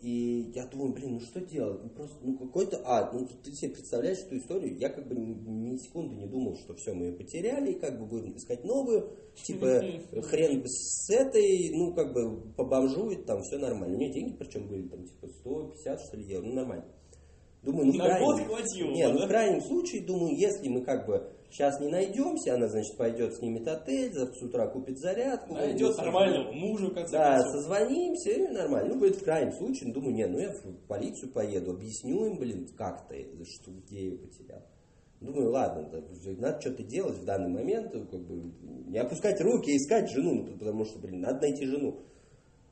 И я думаю, блин, ну что делать? Ну просто, ну какой-то ад. Ну ты себе представляешь эту историю? Я как бы ни, ни секунды не думал, что все, мы ее потеряли, и как бы будем искать новую. Типа, хрен бы с этой, ну как бы побомжует, там все нормально. У нее деньги причем были, там типа 150 что ли евро, ну нормально. Думаю, ну, На крайнем, год хватило, не, ну в крайнем случае, думаю, если мы как бы сейчас не найдемся, она, значит, пойдет, снимет отель, завтра с утра купит зарядку. Найдет нормального мужа, в конце да, концов. созвонимся, и нормально. Ну, будет в крайнем случае, ну, думаю, не, ну я в полицию поеду, объясню им, блин, как-то, что где я ее потерял. Думаю, ладно, надо что-то делать в данный момент, ну, как бы не опускать руки, искать жену, ну, потому что, блин, надо найти жену.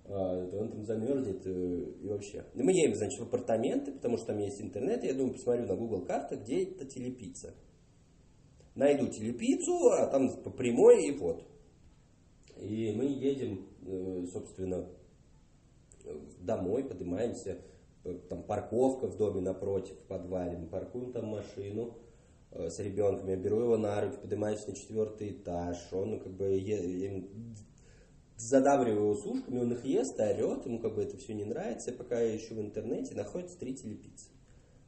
А, он там замерзнет э, и вообще. Ну, мы едем, значит, в апартаменты, потому что там есть интернет, и я думаю, посмотрю на Google картах, где это телепицца. Найду телепиццу, а там по прямой и вот. И мы едем, э, собственно, домой, поднимаемся, э, там парковка в доме напротив, в подвале, мы паркуем там машину э, с ребенком, я беру его на руки, поднимаюсь на четвертый этаж, он ну, как бы я задавливаю его с ушками, он их ест, орет, ему как бы это все не нравится, пока я ищу в интернете, находится три телепиццы.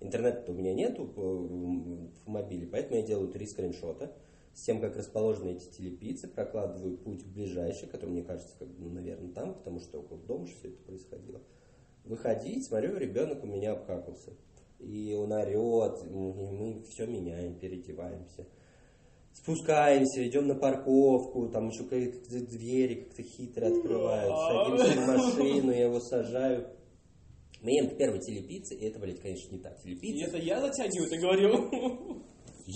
Интернета у меня нету в в мобиле, поэтому я делаю три скриншота с тем, как расположены эти телепиццы, прокладываю путь к ближайшей, который мне кажется, как, бы, ну, наверное, там, потому что около дома все это происходило. Выходить, смотрю, ребенок у меня обкакался. И он орет, и мы все меняем, переодеваемся. Спускаемся, идем на парковку, там еще какие-то двери как-то хитро открывают. Садимся в машину, я его сажаю. Мы едем к первой телепицце, и это, блядь, конечно, не та И телепицца. это я затягиваю, ты говорил.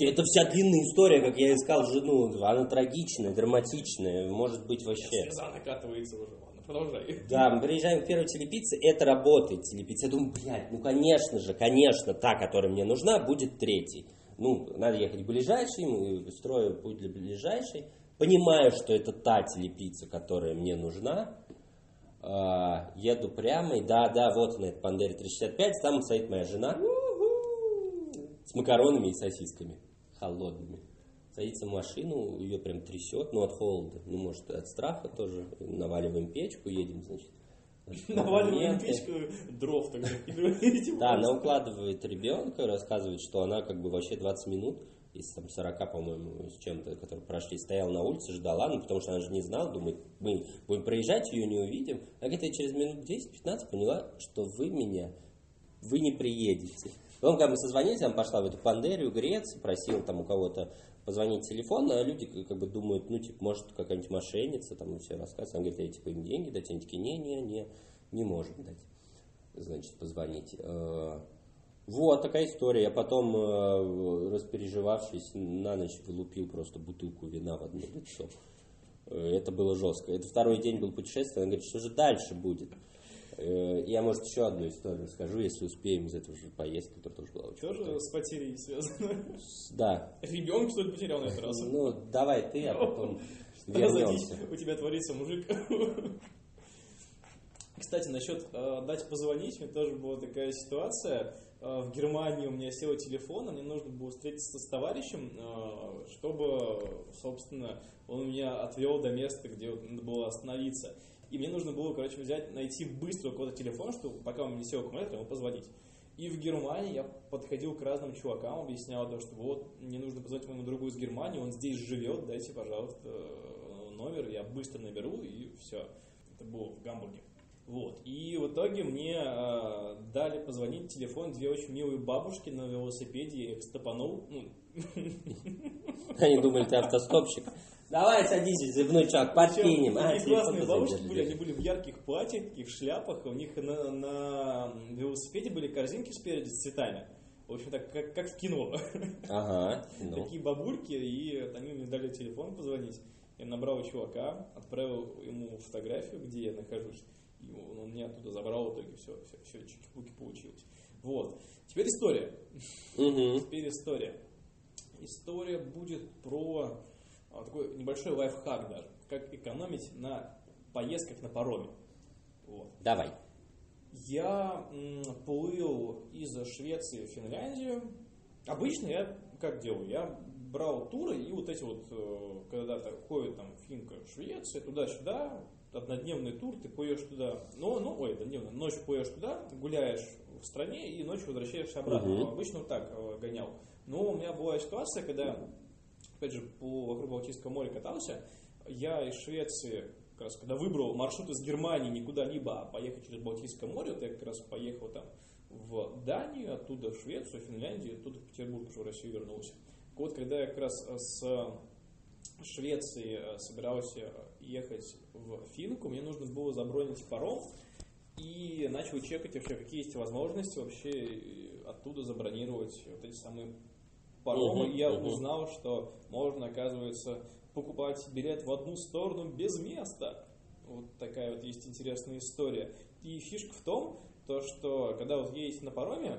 Это вся длинная история, как я искал жену. Она трагичная, драматичная, может быть вообще. Слеза накатывается уже, ладно, продолжай. Да, мы приезжаем к первой телепицце, это работает телепицца. Я думаю, блядь, ну конечно же, конечно, та, которая мне нужна, будет третьей. Ну, надо ехать к ближайшей, строю путь для ближайшей. Понимаю, что это та телепицца, которая мне нужна. А, еду прямо, и да, да, вот она, это Пандери 365, там стоит моя жена с макаронами и сосисками холодными. Садится в машину, ее прям трясет, ну от холода, ну может от страха тоже. Наваливаем печку, едем, значит. на Наваливаем печку, дров тогда. Да, она укладывает ребенка, рассказывает, что она как бы вообще 20 минут из там 40, по-моему, с чем-то, которые прошли, стояла на улице, ждала, ну, потому что она же не знала, думает, мы будем проезжать, ее не увидим. А я через минут 10-15 поняла, что вы меня, вы не приедете. Потом, когда мы созвонились, она пошла в эту Пандерию греться, просила там у кого-то позвонить телефон, а люди как бы думают, ну, типа, может, какая-нибудь мошенница, там, и все рассказывают. Она говорит, я, типа, им деньги дать, они такие, не-не-не, не можем дать, значит, позвонить. Вот такая история. Я потом, э, распереживавшись, на ночь вылупил просто бутылку вина в одно лицо. Э, Это было жестко. Это второй день был путешествие. Она говорит, что же дальше будет? Э, Я, может, еще одну историю расскажу, если успеем из этого же поездки, которая тоже была очень Что же крутая. с потерей связано? Да. Ребенка, что ли, потерял на этот раз? Ну, давай ты, а потом вернемся. у тебя творится, мужик? Кстати, насчет э, дать позвонить, у меня тоже была такая ситуация. Э, в Германии у меня сел телефон, мне нужно было встретиться с товарищем, э, чтобы, собственно, он меня отвел до места, где надо было остановиться. И мне нужно было, короче, взять, найти быстро кого-то телефон, чтобы пока он не сел аккумулятор, ему позвонить. И в Германии я подходил к разным чувакам, объяснял то, что вот мне нужно позвонить моему другу из Германии, он здесь живет, дайте, пожалуйста, э, номер, я быстро наберу и все. Это было в Гамбурге. Вот. И в итоге мне э, дали позвонить в телефон две очень милые бабушки на велосипеде, их стопанул. Ну, Они думали, ты автостопщик. Давай садись, внучок, подкинем. А, телефон классные бабушки были, они были в ярких платьях, таких в шляпах, у них на, на велосипеде были корзинки спереди с цветами. В общем, так как, как в кино. Ага, ну. Такие бабульки, и они мне дали телефон позвонить. Я набрал чувака, отправил ему фотографию, где я нахожусь. И он, он меня оттуда забрал, в итоге все, все, все чики-пуки получилось. Вот. Теперь история. Мгм. Теперь история. история будет про а, такой небольшой лайфхак даже, как экономить на поездках на пароме. Вот. Давай. Я м, плыл из Швеции в Финляндию. Обычно я как делаю? Я брал туры и вот эти вот, э, когда ходит там финка Швеция, туда-сюда, однодневный тур, ты поешь туда, ну, ну, ой, однодневный, ночью поешь туда, гуляешь в стране и ночью возвращаешься обратно. Угу. Обычно вот так э, гонял. Но у меня была ситуация, когда, опять же, по вокруг Балтийского моря катался, я из Швеции, как раз, когда выбрал маршрут из Германии не куда-либо, а поехать через Балтийское море, вот я как раз поехал там в Данию, оттуда в Швецию, Финляндию, оттуда в Петербург уже в Россию вернулся. Вот когда я как раз с Швеции э, собирался ехать в Финку, мне нужно было забронить паром и начал чекать вообще, какие есть возможности вообще э, оттуда забронировать вот эти самые паромы. И я uh-huh. узнал, что можно, оказывается, покупать билет в одну сторону без места. Вот такая вот есть интересная история. И фишка в том, то, что когда вот едете на пароме,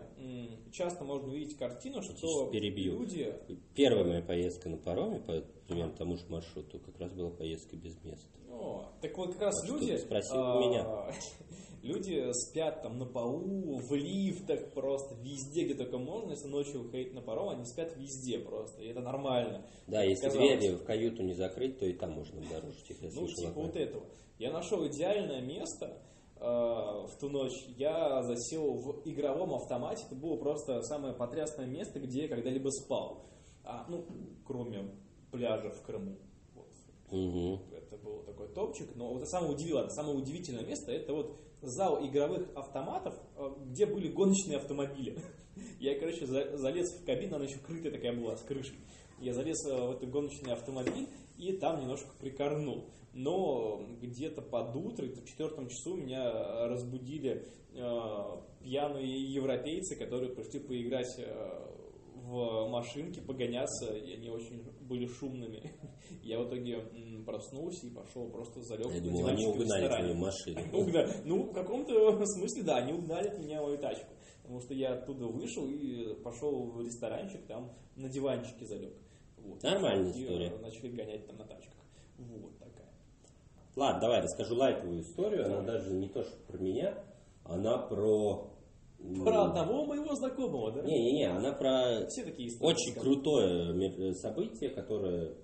часто можно увидеть картину, что перебью. люди... Первая моя поездка на пароме, по примерно тому же маршруту, как раз была поездка без места. О, так вот как раз а люди... Спросил а, меня. Люди спят там на полу, в лифтах просто, везде, где только можно, если ночью выходить на паром, они спят везде просто, и это нормально. Да, если казалось. двери в каюту не закрыть, то и там можно обнаружить их. Ну, типа вот этого. Я нашел идеальное место, в ту ночь, я засел в игровом автомате. Это было просто самое потрясное место, где я когда-либо спал. А, ну, кроме пляжа в Крыму. Вот. Угу. Это был такой топчик. Но вот самое удивительное, самое удивительное место это вот зал игровых автоматов, э, где были гоночные автомобили. Я, короче, залез в кабину, она еще крытая такая была, с крышей. Я залез э, в этот гоночный автомобиль и там немножко прикорнул но где-то под утро, в четвертом часу меня разбудили э, пьяные европейцы, которые пришли поиграть э, в машинки, погоняться, и они очень были шумными. Я в итоге проснулся и пошел просто залег Я думал, они угнали твою машину. Ну, в каком-то смысле, да, они угнали от меня мою тачку. Потому что я оттуда вышел и пошел в ресторанчик, там на диванчике залег. Вот. Нормальная и история. Начали гонять там на тачках. Вот. Ладно, давай расскажу лайковую историю. Она даже не то, что про меня, она про... Про одного моего знакомого, да? Не-не-не, она про Все такие истории, очень скажем. крутое событие, которое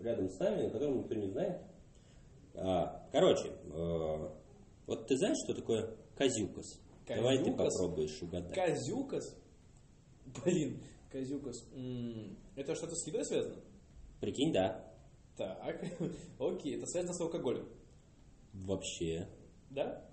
рядом с нами, о котором никто не знает. А, короче, э, вот ты знаешь, что такое? Казюкас? Давай ты попробуешь угадать. Казюкас? Блин, казюкас. Это что-то с едой связано? Прикинь, да. Так, окей, это связано с алкоголем. Вообще. Да?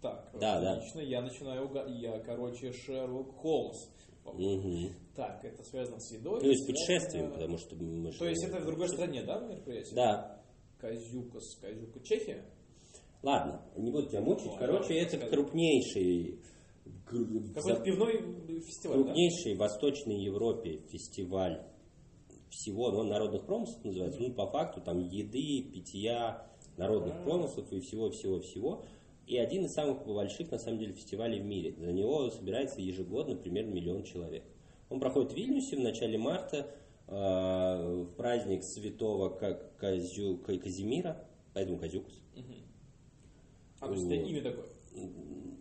Так, да, отлично, да. я начинаю. Я, короче, Шерлок Холмс. Угу. Так, это связано с едой. То есть путешествием, потому что мы То есть это в другой стране, да, мероприятие? Да. Казюкас, Казюка, Чехия? Ладно, не буду тебя мучить. Короче, это крупнейший какой-то пивной фестиваль, Крупнейший да? в Восточной Европе фестиваль всего ну, народных промыслов называется, ну, по факту, там, еды, питья, народных промыслов и всего-всего-всего. И один из самых больших, на самом деле, фестивалей в мире. За него собирается ежегодно примерно миллион человек. Он проходит в Вильнюсе в начале марта, э, в праздник святого Казю, Казимира, поэтому Казюкус. А, то есть это имя такое?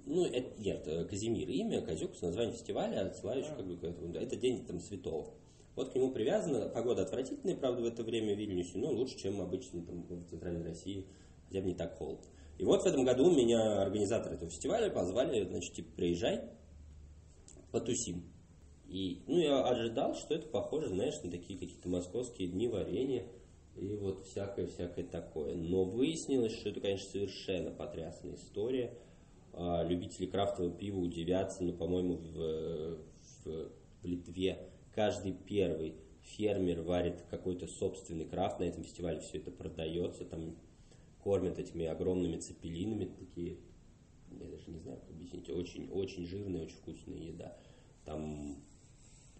Ну, это, нет, Казимир имя, Казюкус, название фестиваля, отсылающий а. как бы к этому. Это день там святого. Вот к нему привязана. Погода отвратительная, правда, в это время в Вильнюсе, но лучше, чем обычно там, в Центральной России, хотя бы не так холодно. И вот в этом году меня организаторы этого фестиваля позвали, значит, типа, приезжай, потусим. И, ну, я ожидал, что это похоже, знаешь, на такие какие-то московские дни варенья и вот всякое-всякое такое. Но выяснилось, что это, конечно, совершенно потрясная история. А, любители крафтового пива удивятся, но, по-моему, в, в, в Литве каждый первый фермер варит какой-то собственный крафт, на этом фестивале все это продается, там кормят этими огромными цепелинами, такие, я даже не знаю, как объяснить, очень-очень жирная, очень вкусная еда. Там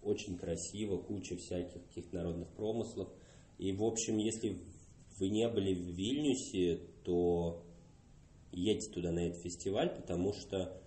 очень красиво, куча всяких каких-то народных промыслов. И, в общем, если вы не были в Вильнюсе, то едьте туда на этот фестиваль, потому что,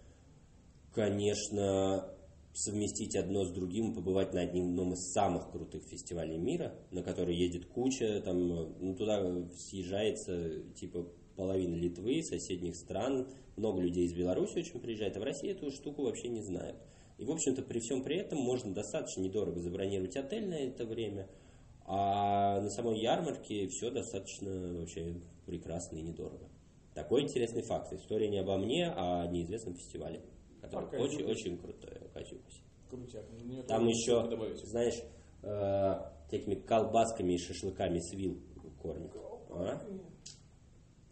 конечно, совместить одно с другим, побывать на одном из самых крутых фестивалей мира, на который едет куча, там, ну, туда съезжается, типа, половина Литвы, соседних стран, много людей из Беларуси очень приезжает, а в России эту штуку вообще не знают. И, в общем-то, при всем при этом можно достаточно недорого забронировать отель на это время, а на самой ярмарке все достаточно вообще прекрасно и недорого. Такой интересный факт. История не обо мне, а о неизвестном фестивале, который А, очень-очень крутой. Катюкуси. Крутяк. Мне Там еще, добавить. знаешь, э, такими колбасками и шашлыками с вил кормят. А?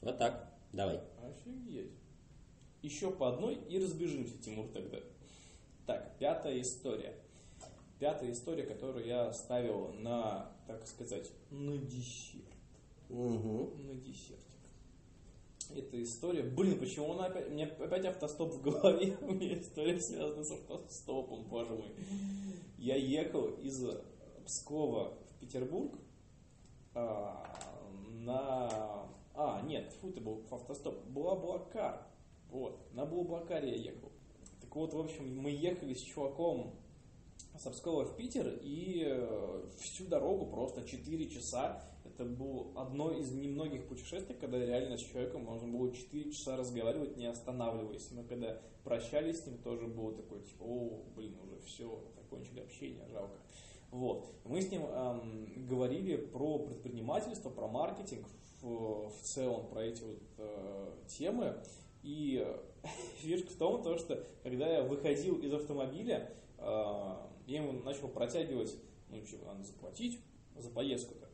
Вот так. Давай. Офигеть. Еще по одной и разбежимся, Тимур, тогда. Так, пятая история. Пятая история, которую я ставил на, так сказать, на десерт. Угу. На десертик. Эта история... Блин, почему она опять... Меня опять автостоп в голове. У меня история связана с автостопом, боже мой. Я ехал из Пскова в Петербург а, на... А, нет, фу, это был автостоп. Блаблакар. Вот, на Блаблакаре я ехал. Так вот, в общем, мы ехали с чуваком с Пскова в Питер, и э, всю дорогу просто 4 часа. Это было одно из немногих путешествий, когда реально с человеком можно было 4 часа разговаривать, не останавливаясь. Мы когда прощались с ним, тоже было такое, типа, о, блин, уже все, закончили общение, жалко. Вот. Мы с ним эм, говорили про предпринимательство, про маркетинг в, в целом, про эти вот э, темы. И фишка в том, то, что когда я выходил из автомобиля, э, я ему начал протягивать, ну что, надо заплатить за поездку-то.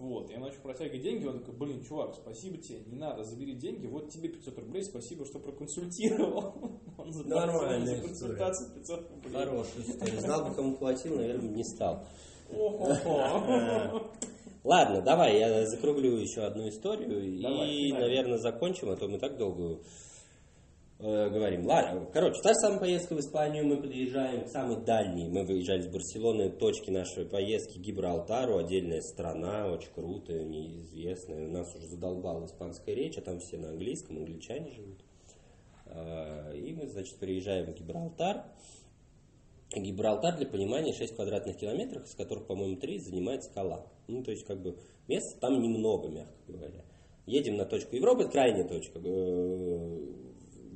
Вот, я начал протягивать деньги, он такой, блин, чувак, спасибо тебе, не надо, забери деньги, вот тебе 500 рублей, спасибо, что проконсультировал. Он Нормальная за консультацию 500 рублей. Хорошая история. Знал бы, кому платил, наверное, не стал. Ого-го. Ладно, давай, я закруглю еще одну историю Давай, и, наверное, закончим, а то мы так долго э, говорим. Ладно, короче, та же самая поездка в Испанию, мы подъезжаем к самой дальней. Мы выезжали с Барселоны, точки нашей поездки Гибралтару, отдельная страна, очень крутая, неизвестная. Нас уже задолбала испанская речь, а там все на английском, англичане живут. А, И мы, значит, приезжаем в Гибралтар. Гибралтар, для понимания, 6 квадратных километров, из которых, по-моему, 3 занимает скала. Ну, то есть, как бы, места там немного, мягко говоря. Едем на точку Европы, крайняя точка э,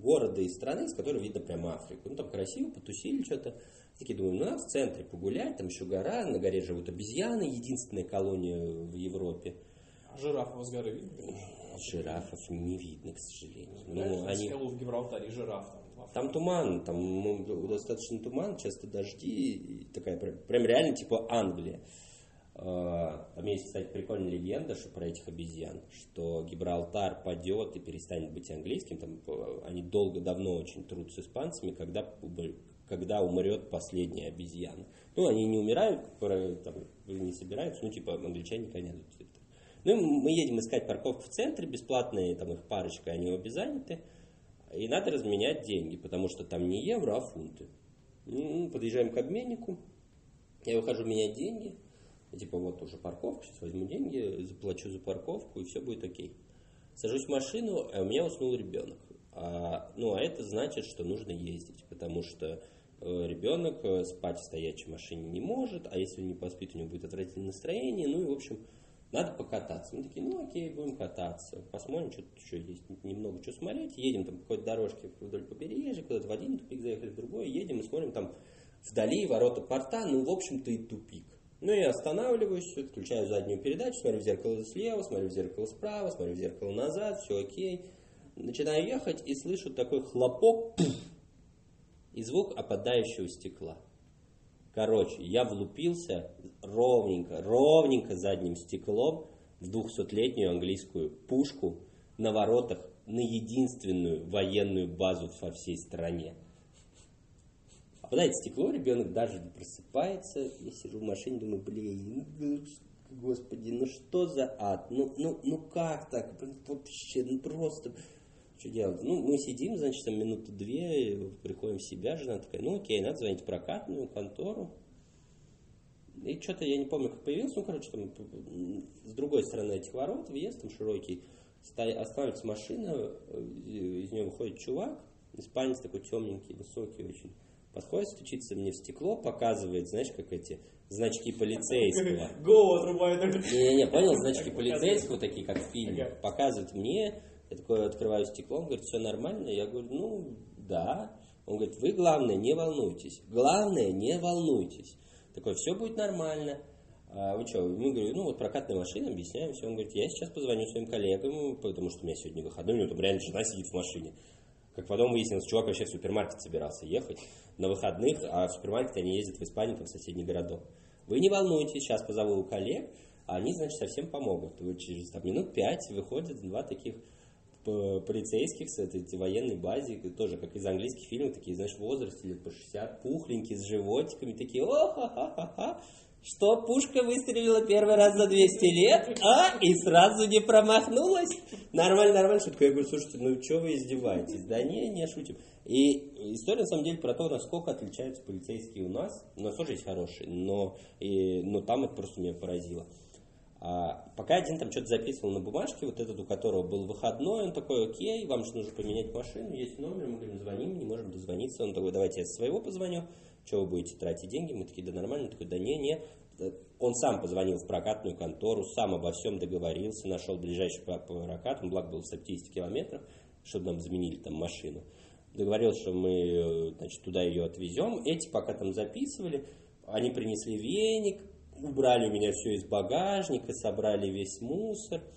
города и страны, с которой видно прямо Африку. Ну, там красиво, потусили что-то. Такие думаем, ну, надо в центре погулять, там еще гора, на горе живут обезьяны, единственная колония в Европе. А жирафов с горы видно? Жирафов не видно, к сожалению. Знаешь, Ну, на они... скалу в Гибралтаре жираф там. Там туман, там ну, достаточно туман, часто дожди, такая прям, прям реально типа Англия. А, Там есть, кстати, прикольная легенда что про этих обезьян, что Гибралтар падет и перестанет быть английским. Там, э, они долго, давно очень трут с испанцами, когда, когда умрет последняя обезьяна. Ну, они не умирают, там, не собираются, ну, типа, англичане идут. Ну, мы едем искать парковку в центре, бесплатные, там их парочка, они обе заняты. И надо разменять деньги, потому что там не евро, а фунты. Ну, Подъезжаем к обменнику, я выхожу менять деньги. И типа вот уже парковка, сейчас возьму деньги, заплачу за парковку, и все будет окей. Сажусь в машину, а у меня уснул ребенок. А, ну, а это значит, что нужно ездить, потому что э, ребенок э, спать в стоячей машине не может, а если не поспит, у него будет отвратительное настроение. Ну и, в общем, надо покататься. Мы такие, ну окей, будем кататься. Посмотрим, что тут еще есть. Немного что смотреть. Едем там по какой-то дорожке вдоль побережья, куда-то в один тупик заехали, в другой. Едем и смотрим там вдали ворота порта. Ну, в общем-то, и тупик. Ну, я останавливаюсь, включаю заднюю передачу, смотрю в зеркало слева, смотрю в зеркало справа, смотрю в зеркало назад, все окей. Начинаю ехать и слышу такой хлопок пуф, и звук опадающего стекла. Короче, я влупился ровненько, ровненько задним стеклом в 200-летнюю английскую пушку на воротах на единственную военную базу во всей стране. Опадает стекло, ребенок даже не просыпается. Я сижу в машине, думаю, блин, ну, господи, ну что за ад? Ну, ну, ну как так? Вообще, ну просто... Что делать? Ну, мы сидим, значит, там минуты две, приходим в себя, жена такая, ну окей, надо звонить в прокатную контору. И что-то я не помню, как появился, ну, короче, там с другой стороны этих ворот, въезд там широкий, ста- останавливается машина, э, из нее выходит чувак, испанец такой темненький, высокий очень, Подходит, стучится мне в стекло, показывает, знаешь, как эти значки полицейского. Голову отрубает. Не-не-не, понял, значки полицейского, такие, как в фильме. Показывает мне, я такой открываю стекло, он говорит, все нормально? Я говорю, ну, да. Он говорит, вы, главное, не волнуйтесь. Главное, не волнуйтесь. Такой, все будет нормально. А вы что, мы говорим, ну вот прокатная машина, объясняем все. Он говорит, я сейчас позвоню своим коллегам, потому что у меня сегодня выходной, у него там реально жена сидит в машине. Как потом выяснилось, чувак вообще в супермаркет собирался ехать на выходных, а в супермаркет они ездят в Испанию, там в соседний городок. Вы не волнуйтесь, сейчас позову коллег, они, значит, совсем помогут. Вот через там, минут пять выходят два таких полицейских с этой, военной базе, тоже как из английских фильмов, такие, знаешь, в возрасте лет по 60, пухленькие, с животиками, такие, о ха ха ха ха что пушка выстрелила первый раз за 200 лет, а, и сразу не промахнулась. Нормально, нормально, шутка. Я говорю, слушайте, ну что вы издеваетесь? Да не, не шутим. И история, на самом деле, про то, насколько отличаются полицейские у нас. У нас тоже есть хорошие, но, и, но там это просто меня поразило. А, пока один там что-то записывал на бумажке, вот этот, у которого был выходной, он такой, окей, вам же нужно поменять машину, есть номер, мы говорим, звоним, не можем дозвониться. Он такой, давайте я своего позвоню что вы будете тратить деньги? Мы такие, да нормально. Он такой, да не, не. Он сам позвонил в прокатную контору, сам обо всем договорился, нашел ближайший прокат, он, благо, был в 150 километрах, чтобы нам заменили там машину. Договорился, что мы значит, туда ее отвезем. Эти пока там записывали, они принесли веник, убрали у меня все из багажника, собрали весь мусор –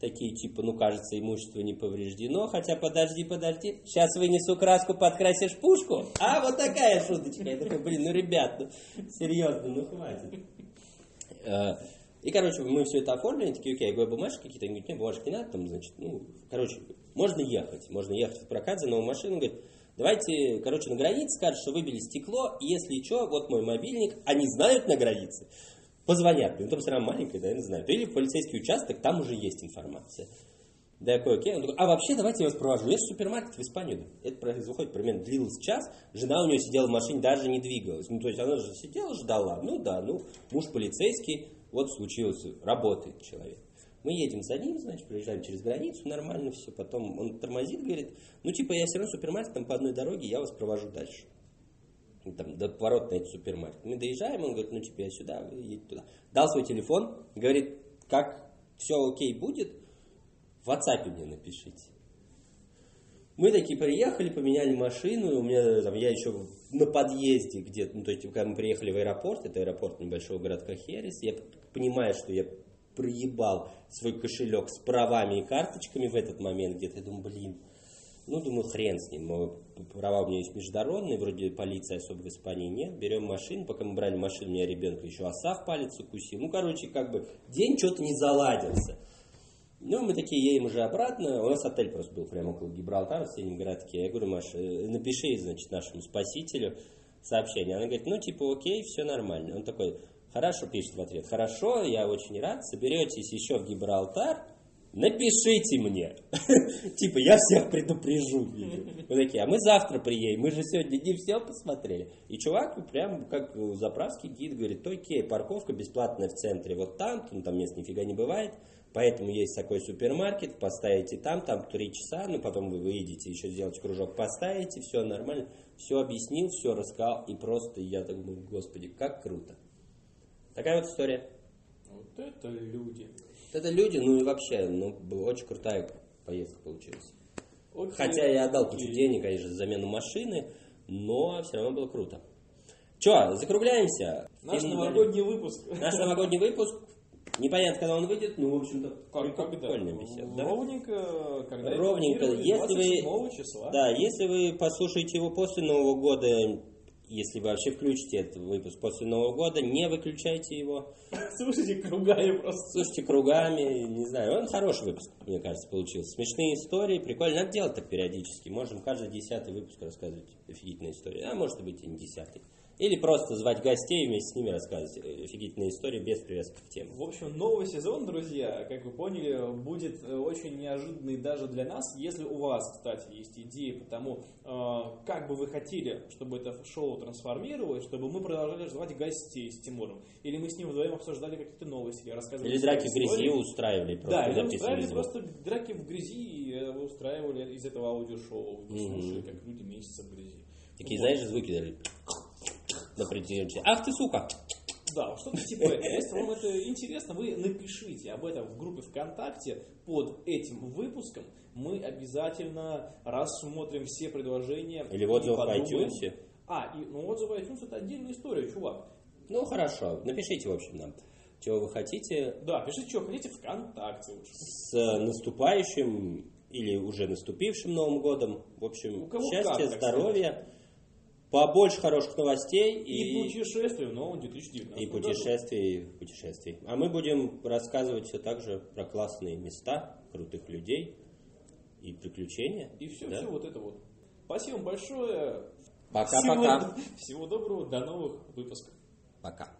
такие типа, ну кажется, имущество не повреждено, хотя подожди, подожди, сейчас вынесу краску, подкрасишь пушку, а вот такая шуточка. Я такой, блин, ну ребят, ну серьезно, ну хватит. Э, и, короче, мы все это оформили, такие, окей, я говорю, бумажки какие-то, они говорят, нет, бумажки не надо, там, значит, ну, короче, можно ехать, можно ехать в прокат за новую машину, говорит, давайте, короче, на границе скажут, что выбили стекло, если что, вот мой мобильник, они знают на границе, позвонят, ну там страна маленькая, да, я не знаю. Или в полицейский участок, там уже есть информация. Да, я окей. Он такой, а вообще давайте я вас провожу. В супермаркет в Испанию. Это происходит примерно длилось час. Жена у нее сидела в машине, даже не двигалась. Ну, то есть она же сидела, ждала. Ну да, ну, муж полицейский, вот случилось, работает человек. Мы едем за ним, значит, проезжаем через границу, нормально все. Потом он тормозит, говорит, ну типа я все равно супермаркет, там по одной дороге, я вас провожу дальше там, до поворота на этот супермаркет. Мы доезжаем, он говорит, ну, типа, я сюда, вы едете туда. Дал свой телефон, говорит, как все окей будет, в WhatsApp мне напишите. Мы такие приехали, поменяли машину, у меня там, я еще на подъезде где-то, ну, то есть, когда мы приехали в аэропорт, это аэропорт небольшого городка Херес, я понимаю, что я проебал свой кошелек с правами и карточками в этот момент где-то, я думаю, блин, ну, думаю, хрен с ним. Права у меня есть международные, вроде полиции особо в Испании нет. Берем машину, пока мы брали машину, у меня ребенка еще оса в палец укусил. Ну, короче, как бы день что-то не заладился. Ну, мы такие едем уже обратно. У нас отель просто был прямо около Гибралтара, в соседнем городке. Я говорю, Маша, э, напиши, значит, нашему спасителю сообщение. Она говорит, ну, типа, окей, все нормально. Он такой, хорошо, пишет в ответ, хорошо, я очень рад, соберетесь еще в Гибралтар, напишите мне. типа, я всех предупрежу. Мы такие, а мы завтра приедем, мы же сегодня не все посмотрели. И чувак прям как заправский гид говорит, окей, парковка бесплатная в центре, вот там, ну, там мест нифига не бывает, поэтому есть такой супермаркет, поставите там, там три часа, ну потом вы выйдете, еще сделаете кружок, поставите, все нормально. Все объяснил, все рассказал, и просто я так думаю, господи, как круто. Такая вот история. Вот это люди. Это люди, ну и вообще, ну, очень крутая поездка получилась. Окей. Хотя я отдал кучу денег, конечно, за замену машины, но все равно было круто. Че, закругляемся? Наш новогодний выпуск. Наш новогодний выпуск. Непонятно, когда он выйдет, ну, в общем-то, прикольная беседа. Да? Ровненько, когда Ровненько. Если вы, числа. Да, если вы послушаете его после Нового года, если вы вообще включите этот выпуск после Нового года, не выключайте его. Слушайте кругами просто. Слушайте кругами, не знаю, он хороший выпуск, мне кажется, получился. Смешные истории, прикольно, надо делать так периодически. Можем каждый десятый выпуск рассказывать офигительные истории, а может быть и не десятый. Или просто звать гостей и вместе с ними рассказывать офигительные истории без привязки к теме. В общем, новый сезон, друзья, как вы поняли, будет э, очень неожиданный даже для нас. Если у вас, кстати, есть идеи по тому, э, как бы вы хотели, чтобы это шоу трансформировалось, чтобы мы продолжали звать гостей с Тимуром, или мы с ним вдвоем обсуждали какие-то новости, рассказывали... Или драки в грязи устраивали. Просто да, или устраивали просто драки в грязи и устраивали из этого аудиошоу. Вы слушали, как люди месяца в грязи. Такие, знаешь, звуки даже. На предыдущем. Ах ты, сука! Да, что-то типа этого. Если вам это интересно, вы напишите об этом в группе ВКонтакте под этим выпуском. Мы обязательно рассмотрим все предложения. Или и в отзывах в iTunes. А, и, ну отзывы iTunes это отдельная история, чувак. Ну, хорошо. Напишите, в общем, нам, чего вы хотите. Да, пишите, что хотите ВКонтакте лучше. С наступающим или уже наступившим Новым годом. В общем, счастья, как, здоровья, побольше хороших новостей И, путешествия в новом 2019 и году. путешествий, путешествий. А мы будем рассказывать все так же про классные места, крутых людей и приключения. И все, Да? все вот это вот. Спасибо вам большое. Пока-пока. Всего, всего доброго, до новых выпусков. Пока.